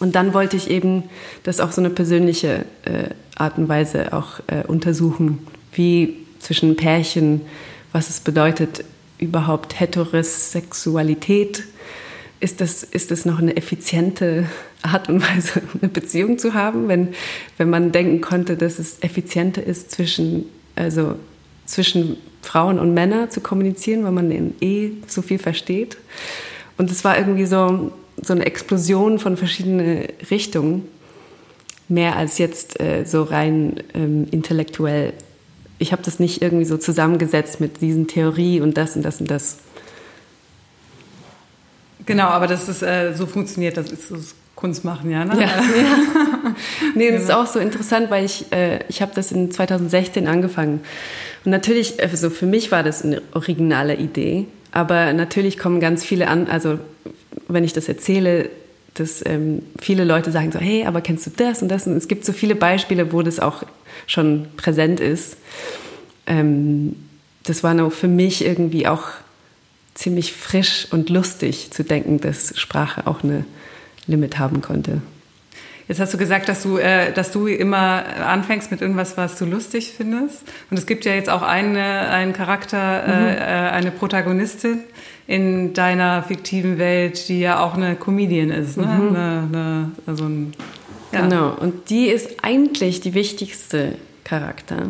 Und dann wollte ich eben das auf so eine persönliche äh, Art und Weise auch äh, untersuchen, wie zwischen Pärchen, was es bedeutet, überhaupt Heterosexualität. Ist das, ist das noch eine effiziente Art und Weise, eine Beziehung zu haben, wenn, wenn man denken konnte, dass es effizienter ist, zwischen, also zwischen Frauen und Männern zu kommunizieren, weil man eh so viel versteht? Und es war irgendwie so, so eine Explosion von verschiedenen Richtungen, mehr als jetzt äh, so rein ähm, intellektuell. Ich habe das nicht irgendwie so zusammengesetzt mit diesen Theorie und das und das und das. Genau, aber das ist äh, so funktioniert, das ist das Kunst machen, ja. Ne? ja, ja. nee, das ist auch so interessant, weil ich äh, ich habe das in 2016 angefangen und natürlich, also für mich war das eine originale Idee, aber natürlich kommen ganz viele an, also wenn ich das erzähle, dass ähm, viele Leute sagen so, hey, aber kennst du das und das? Und es gibt so viele Beispiele, wo das auch schon präsent ist. Ähm, das war noch für mich irgendwie auch ziemlich frisch und lustig zu denken, dass Sprache auch eine Limit haben konnte. Jetzt hast du gesagt, dass du, äh, dass du immer anfängst mit irgendwas, was du lustig findest. Und es gibt ja jetzt auch eine, einen Charakter, äh, mhm. äh, eine Protagonistin in deiner fiktiven Welt, die ja auch eine Comedian ist. Ne? Mhm. Eine, eine, also ein, ja. Genau. Und die ist eigentlich die wichtigste Charakter,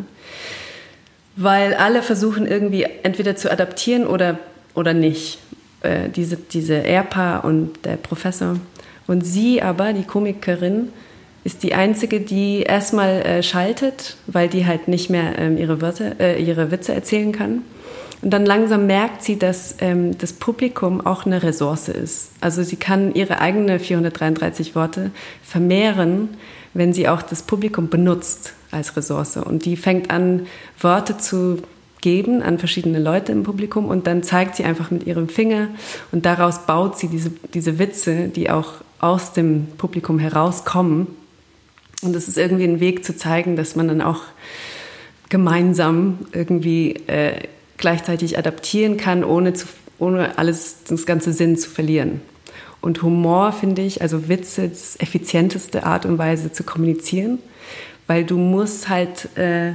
weil alle versuchen irgendwie entweder zu adaptieren oder, oder nicht. Äh, diese, diese Ehepaar und der Professor. Und sie aber, die Komikerin, ist die einzige, die erstmal äh, schaltet, weil die halt nicht mehr ähm, ihre, Wörter, äh, ihre Witze erzählen kann. Und dann langsam merkt sie, dass ähm, das Publikum auch eine Ressource ist. Also sie kann ihre eigenen 433 Worte vermehren, wenn sie auch das Publikum benutzt als Ressource. Und die fängt an, Worte zu geben an verschiedene Leute im Publikum und dann zeigt sie einfach mit ihrem Finger und daraus baut sie diese, diese Witze, die auch aus dem Publikum herauskommen. Und es ist irgendwie ein Weg zu zeigen, dass man dann auch gemeinsam irgendwie äh, gleichzeitig adaptieren kann, ohne, zu, ohne alles, das ganze Sinn zu verlieren. Und Humor, finde ich, also Witze, das effizienteste Art und Weise zu kommunizieren, weil du musst halt... Äh,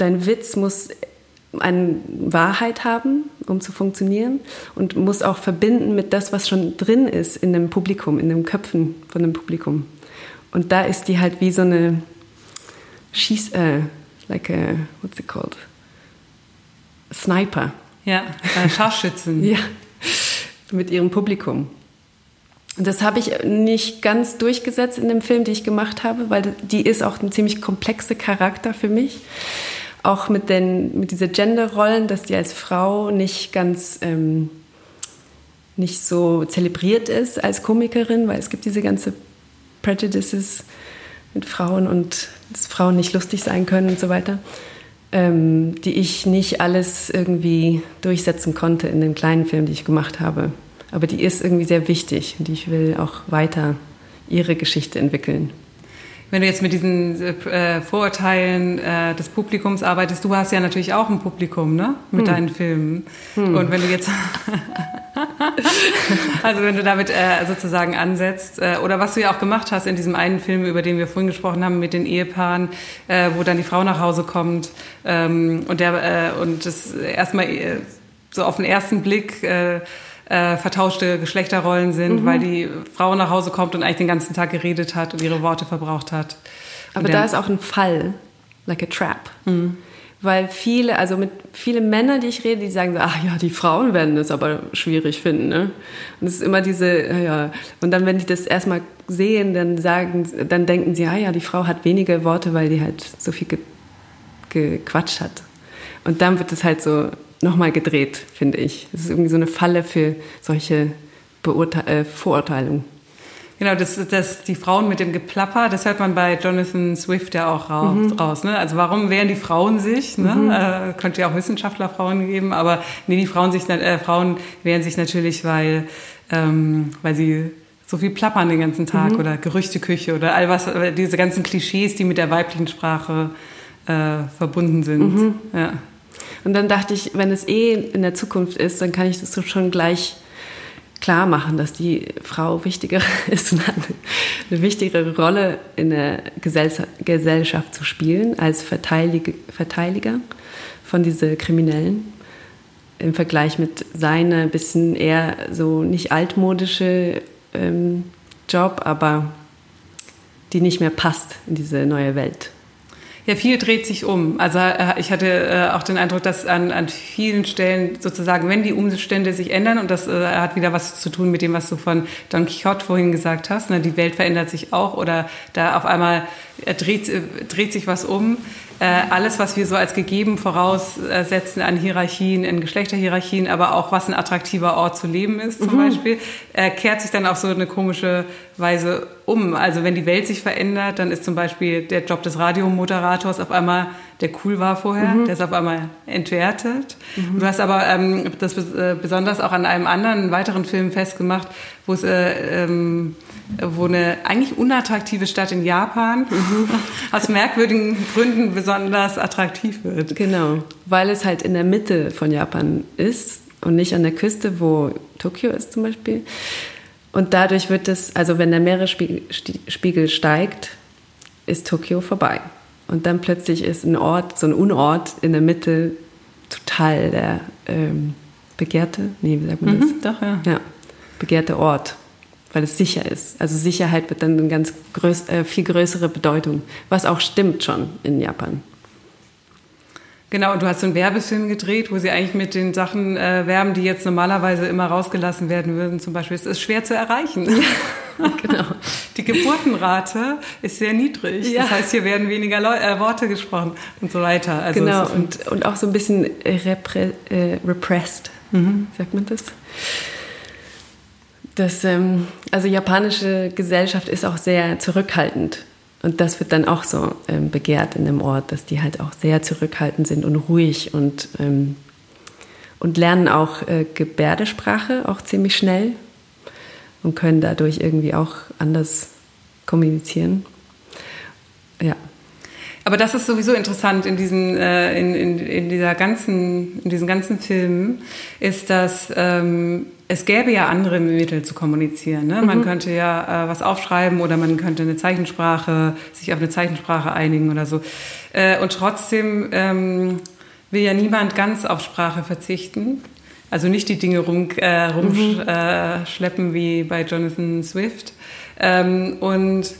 dein Witz muss eine Wahrheit haben, um zu funktionieren und muss auch verbinden mit das, was schon drin ist in dem Publikum, in den Köpfen von dem Publikum. Und da ist die halt wie so eine Schieß, äh, like a, what's it called? Sniper. Ja, Scharfschützen. ja, mit ihrem Publikum. Das habe ich nicht ganz durchgesetzt in dem Film, den ich gemacht habe, weil die ist auch ein ziemlich komplexer Charakter für mich auch mit, den, mit dieser Genderrollen, dass die als Frau nicht ganz ähm, nicht so zelebriert ist als Komikerin, weil es gibt diese ganze Prejudices mit Frauen und dass Frauen nicht lustig sein können und so weiter, ähm, die ich nicht alles irgendwie durchsetzen konnte in den kleinen Filmen, die ich gemacht habe. Aber die ist irgendwie sehr wichtig und ich will auch weiter ihre Geschichte entwickeln wenn du jetzt mit diesen äh, Vorurteilen äh, des Publikums arbeitest, du hast ja natürlich auch ein Publikum, ne? Mit hm. deinen Filmen. Hm. Und wenn du jetzt, also wenn du damit äh, sozusagen ansetzt, äh, oder was du ja auch gemacht hast in diesem einen Film, über den wir vorhin gesprochen haben, mit den Ehepaaren, äh, wo dann die Frau nach Hause kommt ähm, und der äh, und das erstmal äh, so auf den ersten Blick äh, vertauschte Geschlechterrollen sind, mhm. weil die Frau nach Hause kommt und eigentlich den ganzen Tag geredet hat und ihre Worte verbraucht hat. Aber da ist auch ein Fall, like a trap. Mhm. Weil viele, also mit viele Männer, die ich rede, die sagen so, ach ja, die Frauen werden das aber schwierig finden. Ne? Und es ist immer diese, ja, und dann, wenn die das erstmal sehen, dann sagen, dann denken sie, ah ja, die Frau hat weniger Worte, weil die halt so viel ge gequatscht hat. Und dann wird es halt so nochmal gedreht, finde ich. Es ist irgendwie so eine Falle für solche Beurte äh, Vorurteilungen. Genau, das, das, die Frauen mit dem Geplapper, das hört man bei Jonathan Swift ja auch raus. Mhm. raus ne? Also warum wehren die Frauen sich? Ne? Mhm. Äh, könnte ja auch Wissenschaftlerfrauen geben, aber nee, die Frauen, sich, äh, Frauen wehren sich natürlich, weil, ähm, weil sie so viel plappern den ganzen Tag mhm. oder Gerüchteküche oder all was, diese ganzen Klischees, die mit der weiblichen Sprache äh, verbunden sind. Mhm. Ja. Und dann dachte ich, wenn es eh in der Zukunft ist, dann kann ich das schon gleich klar machen, dass die Frau wichtiger ist und eine wichtigere Rolle in der Gesellschaft zu spielen als Verteidiger von diesen Kriminellen im Vergleich mit seiner bisschen eher so nicht altmodische ähm, Job, aber die nicht mehr passt in diese neue Welt. Ja, viel dreht sich um. Also äh, ich hatte äh, auch den Eindruck, dass an, an vielen Stellen sozusagen, wenn die Umstände sich ändern, und das äh, hat wieder was zu tun mit dem, was du von Don Quixote vorhin gesagt hast, ne, die Welt verändert sich auch oder da auf einmal dreht, dreht sich was um, äh, alles, was wir so als gegeben voraussetzen an Hierarchien, in Geschlechterhierarchien, aber auch was ein attraktiver Ort zu leben ist zum mhm. Beispiel, äh, kehrt sich dann auf so eine komische Weise um. Also wenn die Welt sich verändert, dann ist zum Beispiel der Job des Radiomoderators auf einmal, der cool war vorher, mhm. der ist auf einmal entwertet. Mhm. Du hast aber ähm, das äh, besonders auch an einem anderen weiteren Film festgemacht, wo es äh, ähm, wo eine eigentlich unattraktive Stadt in Japan mhm. aus merkwürdigen Gründen besonders attraktiv wird. Genau, weil es halt in der Mitte von Japan ist und nicht an der Küste, wo Tokio ist zum Beispiel. Und dadurch wird es, also wenn der Meeresspiegel steigt, ist Tokio vorbei. Und dann plötzlich ist ein Ort, so ein Unort in der Mitte total der ähm, begehrte, nee, wie sagt man das? Mhm, doch, ja. Ja, begehrte Ort weil es sicher ist. Also Sicherheit wird dann eine ganz größ äh, viel größere Bedeutung, was auch stimmt schon in Japan. Genau, und du hast so einen Werbefilm gedreht, wo sie eigentlich mit den Sachen äh, werben, die jetzt normalerweise immer rausgelassen werden würden. Zum Beispiel, es ist schwer zu erreichen. Ja, genau. Die Geburtenrate ist sehr niedrig. Ja. Das heißt, hier werden weniger Leu äh, Worte gesprochen und so weiter. Also genau, und, und auch so ein bisschen repre äh, repressed, mhm. sagt man das? Das, ähm, also japanische Gesellschaft ist auch sehr zurückhaltend Und das wird dann auch so ähm, begehrt in dem Ort, dass die halt auch sehr zurückhaltend sind und ruhig und, ähm, und lernen auch äh, Gebärdesprache auch ziemlich schnell und können dadurch irgendwie auch anders kommunizieren. Ja. Aber das ist sowieso interessant in diesen, äh, in, in, in, dieser ganzen, in diesen ganzen Filmen, ist, dass ähm, es gäbe ja andere Mittel zu kommunizieren. Ne? Man mhm. könnte ja äh, was aufschreiben oder man könnte eine Zeichensprache, sich auf eine Zeichensprache einigen oder so. Äh, und trotzdem ähm, will ja niemand ganz auf Sprache verzichten. Also nicht die Dinge rum, äh, rumschleppen mhm. wie bei Jonathan Swift. Ähm, und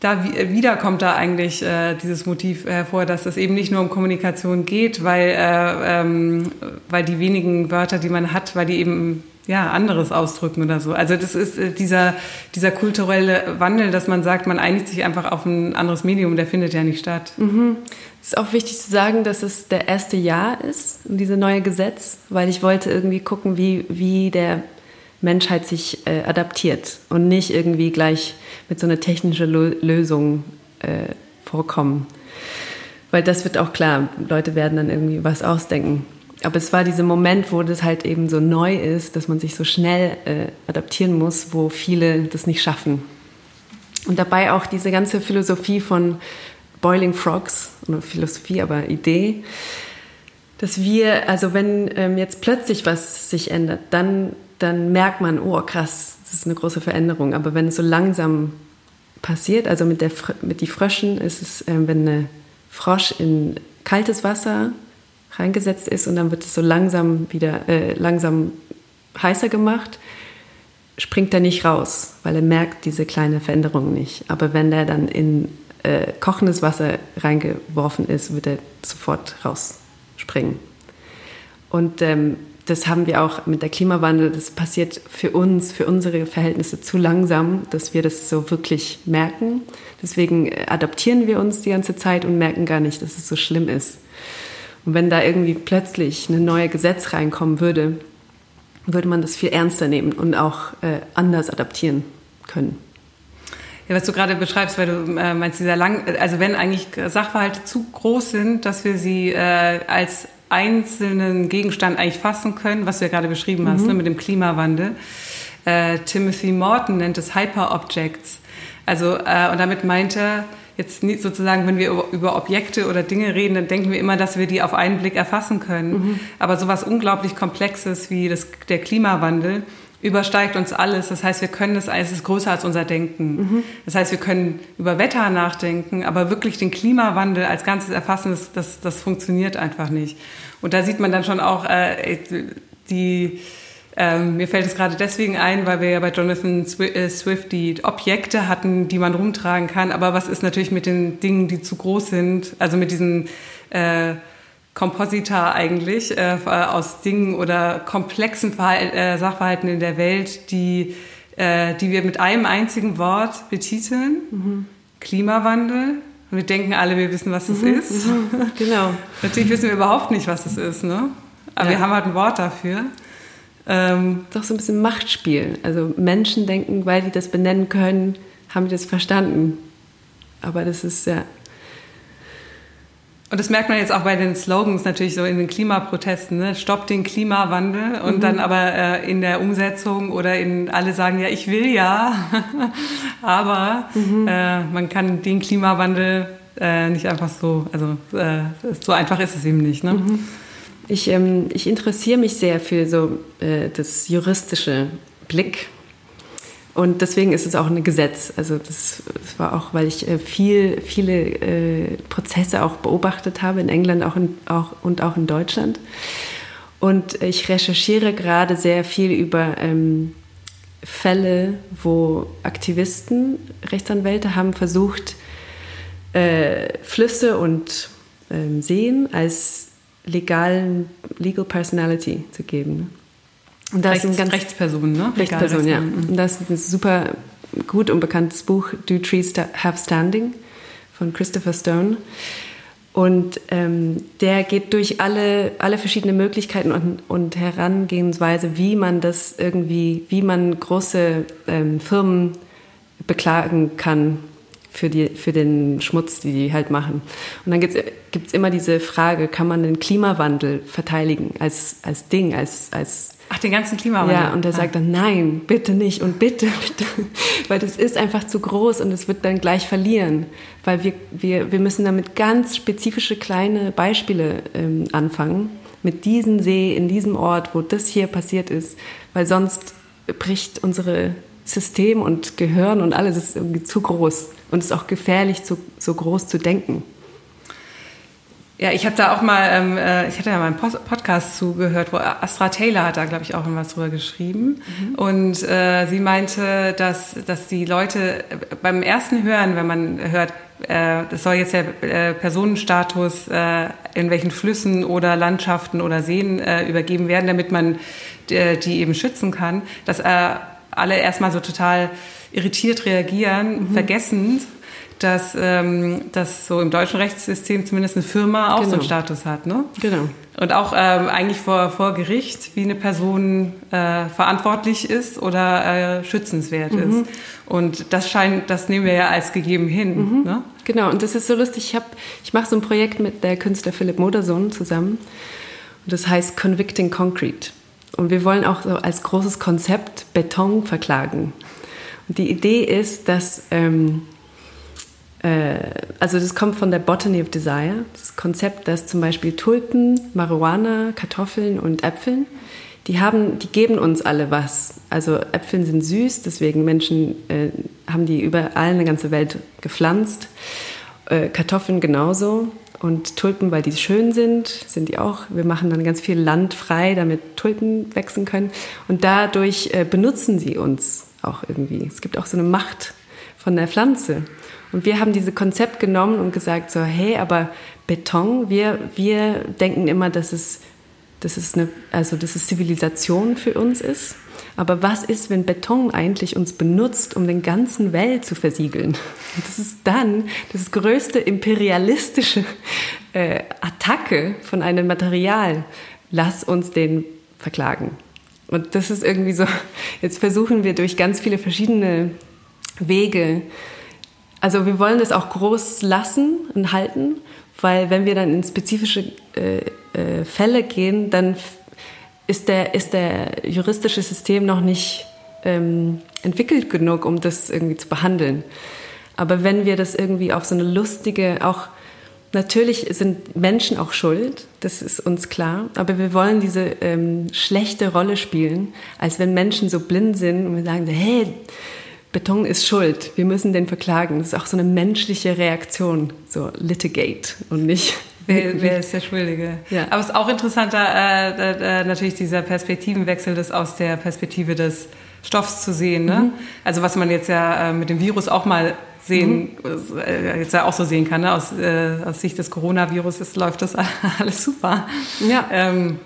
da wieder kommt da eigentlich äh, dieses Motiv hervor, dass es eben nicht nur um Kommunikation geht, weil, äh, ähm, weil die wenigen Wörter, die man hat, weil die eben ja anderes ausdrücken oder so. Also das ist äh, dieser, dieser kulturelle Wandel, dass man sagt, man einigt sich einfach auf ein anderes Medium, der findet ja nicht statt. Mhm. Es ist auch wichtig zu sagen, dass es der erste Jahr ist, diese neue Gesetz, weil ich wollte irgendwie gucken, wie, wie der Menschheit sich äh, adaptiert und nicht irgendwie gleich mit so einer technischen Lösung äh, vorkommen. Weil das wird auch klar, Leute werden dann irgendwie was ausdenken. Aber es war dieser Moment, wo das halt eben so neu ist, dass man sich so schnell äh, adaptieren muss, wo viele das nicht schaffen. Und dabei auch diese ganze Philosophie von Boiling Frogs, oder Philosophie, aber Idee, dass wir, also wenn ähm, jetzt plötzlich was sich ändert, dann dann merkt man, oh krass, das ist eine große Veränderung. Aber wenn es so langsam passiert, also mit, der, mit die Fröschen ist es, äh, wenn eine Frosch in kaltes Wasser reingesetzt ist und dann wird es so langsam wieder äh, langsam heißer gemacht, springt er nicht raus, weil er merkt diese kleine Veränderung nicht. Aber wenn der dann in äh, kochendes Wasser reingeworfen ist, wird er sofort rausspringen. Und ähm, das haben wir auch mit der Klimawandel. Das passiert für uns, für unsere Verhältnisse zu langsam, dass wir das so wirklich merken. Deswegen adaptieren wir uns die ganze Zeit und merken gar nicht, dass es so schlimm ist. Und wenn da irgendwie plötzlich ein neues Gesetz reinkommen würde, würde man das viel ernster nehmen und auch äh, anders adaptieren können. Ja, was du gerade beschreibst, weil du äh, meinst, dieser lang, also wenn eigentlich Sachverhalte zu groß sind, dass wir sie äh, als einzelnen Gegenstand eigentlich fassen können, was du ja gerade beschrieben mhm. hast, ne, mit dem Klimawandel. Äh, Timothy Morton nennt es Hyperobjects. Also, äh, und damit meint er, jetzt nicht sozusagen, wenn wir über, über, Objekte oder Dinge reden, dann denken wir immer, dass wir die auf einen Blick erfassen können. Mhm. Aber sowas unglaublich Komplexes wie das, der Klimawandel übersteigt uns alles. Das heißt, wir können das, es ist größer als unser Denken. Mhm. Das heißt, wir können über Wetter nachdenken, aber wirklich den Klimawandel als Ganzes erfassen, das, das, das funktioniert einfach nicht. Und da sieht man dann schon auch äh, die, ähm, mir fällt es gerade deswegen ein, weil wir ja bei Jonathan äh, Swift die Objekte hatten, die man rumtragen kann. Aber was ist natürlich mit den Dingen, die zu groß sind? Also mit diesen äh, Komposita eigentlich äh, aus Dingen oder komplexen Verhal äh, Sachverhalten in der Welt, die, äh, die wir mit einem einzigen Wort betiteln. Mhm. Klimawandel. Und wir denken alle, wir wissen, was es mhm. ist. Mhm. Genau. Natürlich wissen wir überhaupt nicht, was es ist. Ne? Aber ja. wir haben halt ein Wort dafür. Ähm, Doch so ein bisschen Machtspiel. Also Menschen denken, weil die das benennen können, haben die das verstanden. Aber das ist ja und das merkt man jetzt auch bei den Slogans natürlich so in den Klimaprotesten, ne? Stopp den Klimawandel und mhm. dann aber äh, in der Umsetzung oder in alle sagen ja, ich will ja, aber mhm. äh, man kann den Klimawandel äh, nicht einfach so, also äh, so einfach ist es eben nicht. Ne? Mhm. Ich, ähm, ich interessiere mich sehr für so äh, das juristische Blick und deswegen ist es auch ein Gesetz. Also das, das war auch, weil ich äh, viel, viele äh, Prozesse auch beobachtet habe in England auch in, auch, und auch in Deutschland. Und ich recherchiere gerade sehr viel über ähm, Fälle, wo Aktivisten, Rechtsanwälte haben versucht, äh, Flüsse und ähm, Seen als legalen Legal Personality zu geben. Und das Rechts, sind ganz Rechtspersonen, ne? Rechtspersonen, ja. Und das ist ein super gut und bekanntes Buch, Do Trees Have Standing von Christopher Stone. Und ähm, der geht durch alle, alle verschiedenen Möglichkeiten und, und Herangehensweise, wie man das irgendwie, wie man große ähm, Firmen beklagen kann für, die, für den Schmutz, die die halt machen. Und dann gibt es immer diese Frage, kann man den Klimawandel verteidigen als, als Ding, als, als den ganzen Klimawandel. Ja, und er ah. sagt dann, nein, bitte nicht und bitte, bitte. Weil das ist einfach zu groß und es wird dann gleich verlieren. Weil wir, wir, wir müssen damit ganz spezifische kleine Beispiele ähm, anfangen. Mit diesem See, in diesem Ort, wo das hier passiert ist. Weil sonst bricht unsere System und Gehirn und alles ist irgendwie zu groß. Und es ist auch gefährlich, zu, so groß zu denken. Ja, ich habe da auch mal, ähm, äh, ich hatte ja mal einen Podcast zugehört, wo Astra Taylor hat da, glaube ich, auch was drüber geschrieben. Mhm. Und äh, sie meinte, dass, dass die Leute beim ersten Hören, wenn man hört, äh, das soll jetzt der äh, Personenstatus äh, in welchen Flüssen oder Landschaften oder Seen äh, übergeben werden, damit man die, die eben schützen kann, dass äh, alle erstmal so total irritiert reagieren, mhm. vergessend, dass, ähm, dass so im deutschen Rechtssystem zumindest eine Firma auch genau. so einen genau. Status hat. Ne? Genau. Und auch ähm, eigentlich vor, vor Gericht, wie eine Person äh, verantwortlich ist oder äh, schützenswert mhm. ist. Und das scheint, das nehmen wir ja als gegeben hin. Mhm. Ne? Genau, und das ist so lustig. Ich, ich mache so ein Projekt mit der Künstler Philipp Modersohn zusammen. Und das heißt Convicting Concrete. Und wir wollen auch so als großes Konzept Beton verklagen. Und die Idee ist, dass ähm, äh, also das kommt von der Botany of Desire, das Konzept, dass zum Beispiel Tulpen, Marihuana, Kartoffeln und Äpfeln, die, haben, die geben uns alle was. Also Äpfeln sind süß, deswegen Menschen äh, haben die überall in der ganzen Welt gepflanzt. Äh, Kartoffeln genauso. Und Tulpen, weil die schön sind, sind die auch. Wir machen dann ganz viel Land frei, damit Tulpen wachsen können. Und dadurch äh, benutzen sie uns auch irgendwie. Es gibt auch so eine Macht von der Pflanze. Und wir haben dieses Konzept genommen und gesagt so, hey, aber Beton, wir, wir denken immer, dass es, dass es eine, also dass es Zivilisation für uns ist. Aber was ist, wenn Beton eigentlich uns benutzt, um den ganzen Welt zu versiegeln? Das ist dann das größte imperialistische äh, Attacke von einem Material. Lass uns den verklagen. Und das ist irgendwie so, jetzt versuchen wir durch ganz viele verschiedene Wege also wir wollen das auch groß lassen und halten, weil wenn wir dann in spezifische äh, äh, Fälle gehen, dann ist der, ist der juristische System noch nicht ähm, entwickelt genug, um das irgendwie zu behandeln. Aber wenn wir das irgendwie auf so eine lustige, auch natürlich sind Menschen auch schuld, das ist uns klar, aber wir wollen diese ähm, schlechte Rolle spielen, als wenn Menschen so blind sind und wir sagen, hey, Beton ist schuld, wir müssen den verklagen. Das ist auch so eine menschliche Reaktion, so litigate und nicht. Wer, wer ist der Schuldige? Ja. Aber es ist auch interessanter, äh, äh, natürlich dieser Perspektivenwechsel, das aus der Perspektive des Stoffs zu sehen. Ne? Mhm. Also was man jetzt ja äh, mit dem Virus auch mal sehen, mhm. Äh, jetzt ja auch so sehen kann, ne? aus, äh, aus Sicht des Coronavirus läuft das alles super. Ja. Ähm,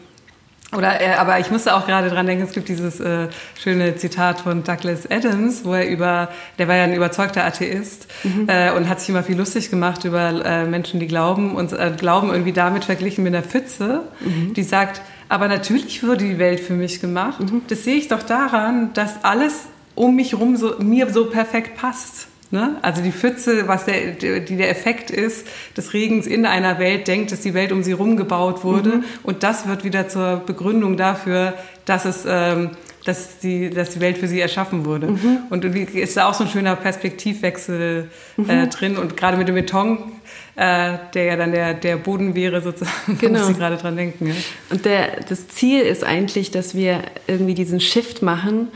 oder, äh, aber ich musste auch gerade dran denken, es gibt dieses äh, schöne Zitat von Douglas Adams, wo er über, der war ja ein überzeugter Atheist mhm. äh, und hat sich immer viel lustig gemacht über äh, Menschen, die glauben und äh, Glauben irgendwie damit verglichen mit einer Pfütze, mhm. die sagt, aber natürlich wurde die Welt für mich gemacht. Mhm. Das sehe ich doch daran, dass alles um mich rum so, mir so perfekt passt. Ne? Also die Pfütze, was der, die der Effekt ist des Regens in einer Welt, denkt, dass die Welt um sie herum gebaut wurde. Mhm. Und das wird wieder zur Begründung dafür, dass es... Ähm, dass die, dass die Welt für sie erschaffen wurde. Mhm. Und ist da auch so ein schöner Perspektivwechsel äh, mhm. drin. Und gerade mit dem Beton, äh, der ja dann der, der Boden wäre, sozusagen, genau. muss ich gerade dran denken. Ja. Und der, das Ziel ist eigentlich, dass wir irgendwie diesen Shift machen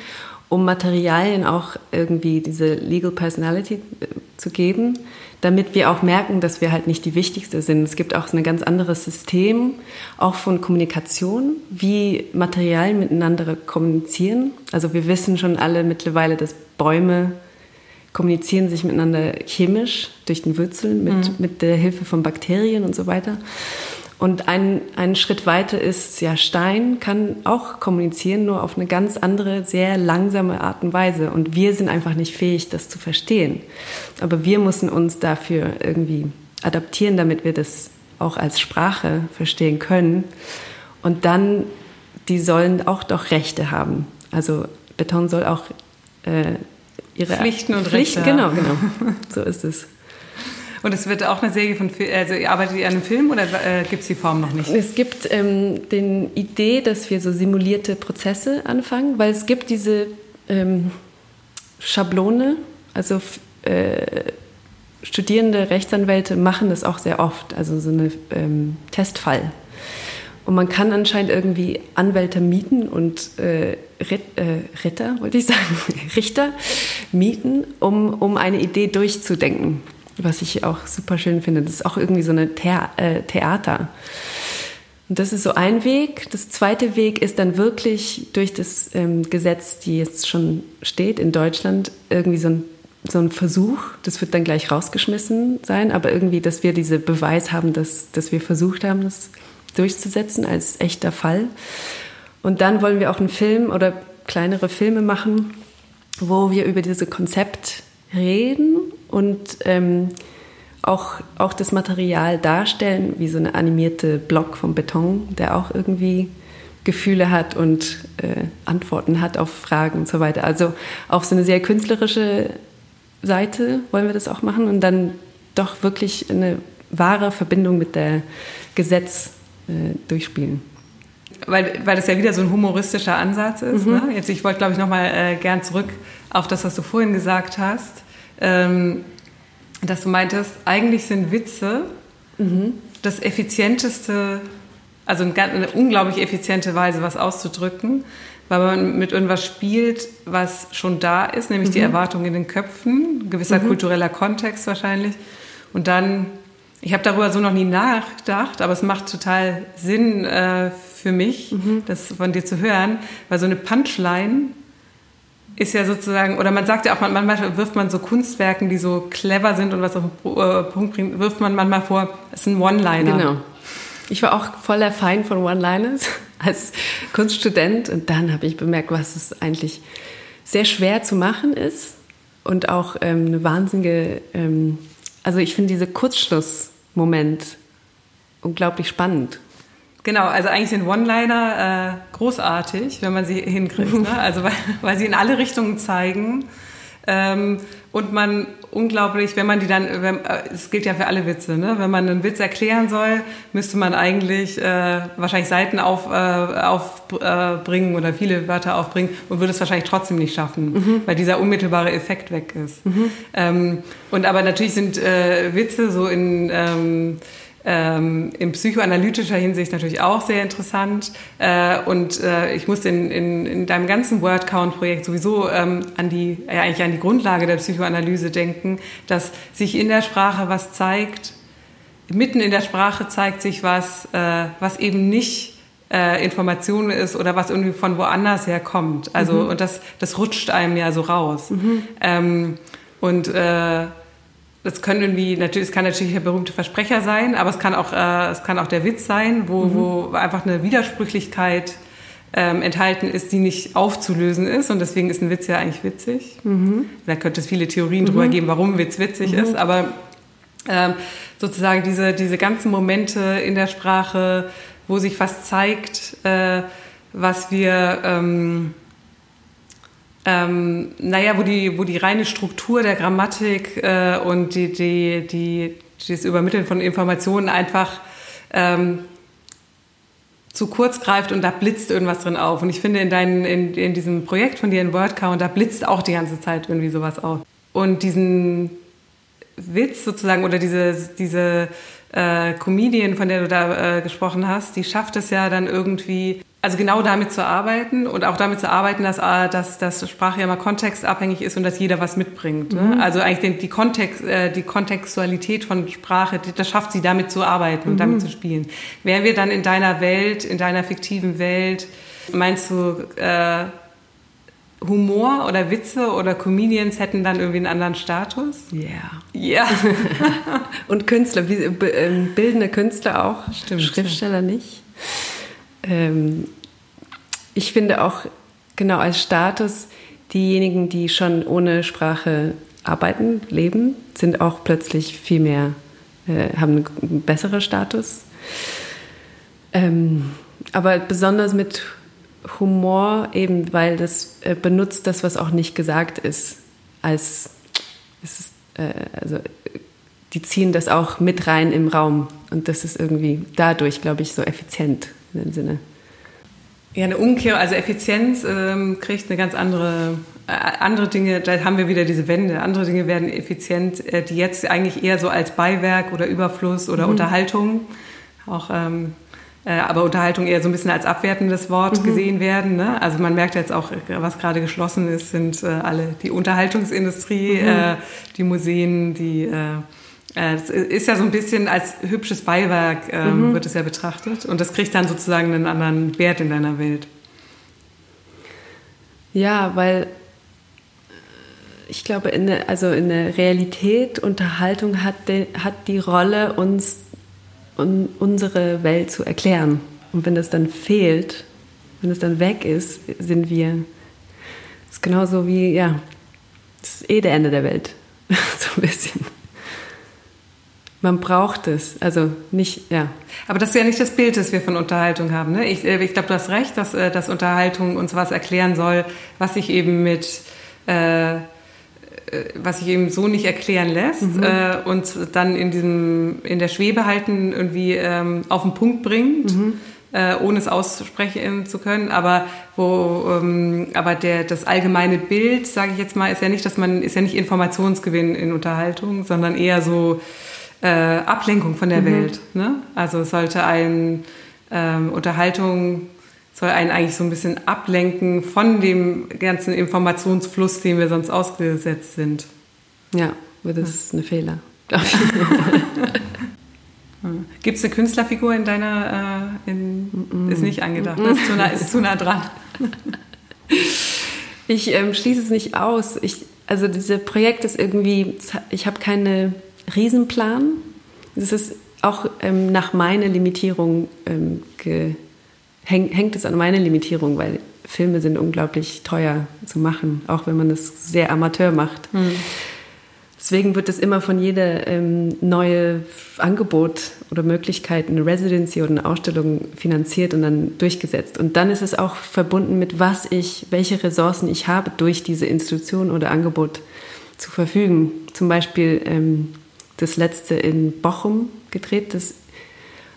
um Materialien auch irgendwie diese Legal Personality äh, zu geben, damit wir auch merken, dass wir halt nicht die Wichtigste sind. Es gibt auch ein ganz anderes System, auch von Kommunikation, wie Materialien miteinander kommunizieren. Also wir wissen schon alle mittlerweile, dass Bäume kommunizieren sich miteinander chemisch durch den Wurzeln mit, mhm. mit der Hilfe von Bakterien und so weiter. Und ein, ein Schritt weiter ist, ja, Stein kann auch kommunizieren, nur auf eine ganz andere, sehr langsame Art und Weise. Und wir sind einfach nicht fähig, das zu verstehen. Aber wir müssen uns dafür irgendwie adaptieren, damit wir das auch als Sprache verstehen können. Und dann, die sollen auch doch Rechte haben. Also Beton soll auch äh, ihre Pflichten und Pflichten, Rechte. Genau, genau. So ist es. Und es wird auch eine Serie von, also arbeitet ihr an einem Film oder äh, gibt es die Form noch nicht? Es gibt ähm, die Idee, dass wir so simulierte Prozesse anfangen, weil es gibt diese ähm, Schablone, also äh, studierende Rechtsanwälte machen das auch sehr oft, also so eine ähm, Testfall. Und man kann anscheinend irgendwie Anwälte mieten und äh, Ritt, äh, Ritter, wollte ich sagen, Richter mieten, um, um eine Idee durchzudenken was ich auch super schön finde. Das ist auch irgendwie so eine Thea äh, Theater. Und das ist so ein Weg. Das zweite Weg ist dann wirklich durch das ähm, Gesetz, die jetzt schon steht in Deutschland, irgendwie so ein, so ein Versuch. Das wird dann gleich rausgeschmissen sein, aber irgendwie, dass wir diese Beweis haben, dass, dass wir versucht haben, das durchzusetzen als echter Fall. Und dann wollen wir auch einen Film oder kleinere Filme machen, wo wir über dieses Konzept reden und ähm, auch, auch das Material darstellen, wie so eine animierte Block vom Beton, der auch irgendwie Gefühle hat und äh, Antworten hat auf Fragen und so weiter. Also auch so eine sehr künstlerische Seite wollen wir das auch machen und dann doch wirklich eine wahre Verbindung mit der Gesetz äh, durchspielen. Weil, weil das ja wieder so ein humoristischer Ansatz ist. Mhm. Ne? Jetzt, ich wollte, glaube ich, nochmal äh, gern zurück auf das, was du vorhin gesagt hast ähm, dass du meintest, eigentlich sind Witze mhm. das effizienteste, also eine unglaublich effiziente Weise, was auszudrücken, weil man mit irgendwas spielt, was schon da ist, nämlich mhm. die Erwartung in den Köpfen, gewisser mhm. kultureller Kontext wahrscheinlich. Und dann, ich habe darüber so noch nie nachgedacht, aber es macht total Sinn äh, für mich, mhm. das von dir zu hören, weil so eine Punchline ist ja sozusagen, oder man sagt ja auch, manchmal wirft man so Kunstwerken, die so clever sind und was auf den äh, Punkt bringt, wirft man manchmal vor, es ist ein One-Liner. Genau. Ich war auch voller Feind von One-Liners als Kunststudent und dann habe ich bemerkt, was es eigentlich sehr schwer zu machen ist und auch ähm, eine wahnsinnige, ähm, also ich finde diese Kurzschlussmoment unglaublich spannend. Genau, also eigentlich sind One-Liner äh, großartig, wenn man sie hinkriegt. Ne? Also weil, weil sie in alle Richtungen zeigen. Ähm, und man unglaublich, wenn man die dann, wenn, äh, es gilt ja für alle Witze, ne? wenn man einen Witz erklären soll, müsste man eigentlich äh, wahrscheinlich Seiten auf, äh, aufbringen äh, oder viele Wörter aufbringen und würde es wahrscheinlich trotzdem nicht schaffen, mhm. weil dieser unmittelbare Effekt weg ist. Mhm. Ähm, und aber natürlich sind äh, Witze so in ähm, ähm, in psychoanalytischer Hinsicht natürlich auch sehr interessant. Äh, und äh, ich musste in, in, in deinem ganzen Wordcount-Projekt sowieso ähm, an die, ja, eigentlich an die Grundlage der Psychoanalyse denken, dass sich in der Sprache was zeigt, mitten in der Sprache zeigt sich was, äh, was eben nicht äh, Information ist oder was irgendwie von woanders herkommt. Also, mhm. und das, das rutscht einem ja so raus. Mhm. Ähm, und äh, das können irgendwie, natürlich, es kann natürlich der berühmte Versprecher sein, aber es kann auch, äh, es kann auch der Witz sein, wo, mhm. wo einfach eine Widersprüchlichkeit ähm, enthalten ist, die nicht aufzulösen ist. Und deswegen ist ein Witz ja eigentlich witzig. Mhm. Da könnte es viele Theorien mhm. drüber geben, warum ein Witz witzig mhm. ist. Aber ähm, sozusagen diese, diese ganzen Momente in der Sprache, wo sich was zeigt, äh, was wir ähm, ähm, naja, wo die, wo die reine Struktur der Grammatik äh, und die, die, die, das Übermitteln von Informationen einfach ähm, zu kurz greift und da blitzt irgendwas drin auf. Und ich finde, in, deinen, in, in diesem Projekt von dir in WordCount, da blitzt auch die ganze Zeit irgendwie sowas auf. Und diesen Witz sozusagen oder diese, diese äh, Comedian, von der du da äh, gesprochen hast, die schafft es ja dann irgendwie also genau damit zu arbeiten und auch damit zu arbeiten, dass, äh, dass, dass Sprache ja mal kontextabhängig ist und dass jeder was mitbringt. Ne? Mhm. Also eigentlich die, Kontext, äh, die Kontextualität von Sprache, das schafft sie damit zu arbeiten und mhm. damit zu spielen. Wären wir dann in deiner Welt, in deiner fiktiven Welt, meinst du, äh, Humor oder Witze oder Comedians hätten dann irgendwie einen anderen Status? Ja. Yeah. Ja. und Künstler, wie, äh, bildende Künstler auch, Stimmt, Schriftsteller ja. nicht. Ähm, ich finde auch genau als Status, diejenigen, die schon ohne Sprache arbeiten, leben, sind auch plötzlich viel mehr, äh, haben einen besseren Status. Ähm, aber besonders mit Humor, eben weil das äh, benutzt das, was auch nicht gesagt ist. als, ist, äh, also die ziehen das auch mit rein im Raum. Und das ist irgendwie dadurch, glaube ich, so effizient in dem Sinne. Ja, eine Umkehr, also Effizienz ähm, kriegt eine ganz andere, äh, andere Dinge, da haben wir wieder diese Wände, andere Dinge werden effizient, äh, die jetzt eigentlich eher so als Beiwerk oder Überfluss oder mhm. Unterhaltung, auch, ähm, äh, aber Unterhaltung eher so ein bisschen als abwertendes Wort mhm. gesehen werden. Ne? Also man merkt jetzt auch, was gerade geschlossen ist, sind äh, alle die Unterhaltungsindustrie, mhm. äh, die Museen, die äh, es ist ja so ein bisschen als hübsches Beiwerk ähm, mhm. wird es ja betrachtet und das kriegt dann sozusagen einen anderen Wert in deiner Welt. Ja, weil ich glaube, in der, also in der Realität, Unterhaltung hat, de, hat die Rolle, uns un, unsere Welt zu erklären. Und wenn das dann fehlt, wenn es dann weg ist, sind wir, das ist genauso wie, ja, das ist eh der Ende der Welt. so ein bisschen. Man braucht es, also nicht, ja. Aber das ist ja nicht das Bild, das wir von Unterhaltung haben. Ne? Ich, äh, ich glaube, du hast recht, dass, äh, dass Unterhaltung uns was erklären soll, was sich eben mit, äh, äh, was sich eben so nicht erklären lässt mhm. äh, und dann in diesem, in der Schwebe halten, irgendwie ähm, auf den Punkt bringt. Mhm. Äh, ohne es aussprechen zu können, aber wo, ähm, aber der, das allgemeine Bild, sage ich jetzt mal, ist ja nicht, dass man, ist ja nicht Informationsgewinn in Unterhaltung, sondern eher so, äh, Ablenkung von der mhm. Welt. Ne? Also sollte ein ähm, Unterhaltung soll einen eigentlich so ein bisschen ablenken von dem ganzen Informationsfluss, dem wir sonst ausgesetzt sind. Ja, das ist ein Fehler. Gibt es eine Künstlerfigur in deiner, äh, in, mm -mm. ist nicht angedacht, das ist zu nah, ist zu nah dran. ich ähm, schließe es nicht aus. Ich, also dieses Projekt ist irgendwie, ich habe keine Riesenplan. Das ist auch ähm, nach meiner Limitierung ähm, häng, hängt es an meiner Limitierung, weil Filme sind unglaublich teuer zu machen, auch wenn man es sehr amateur macht. Mhm. Deswegen wird es immer von jeder ähm, neue Angebot oder Möglichkeit, eine Residency oder eine Ausstellung finanziert und dann durchgesetzt. Und dann ist es auch verbunden mit, was ich, welche Ressourcen ich habe, durch diese Institution oder Angebot zu verfügen. Zum Beispiel ähm, das letzte in Bochum gedreht. Das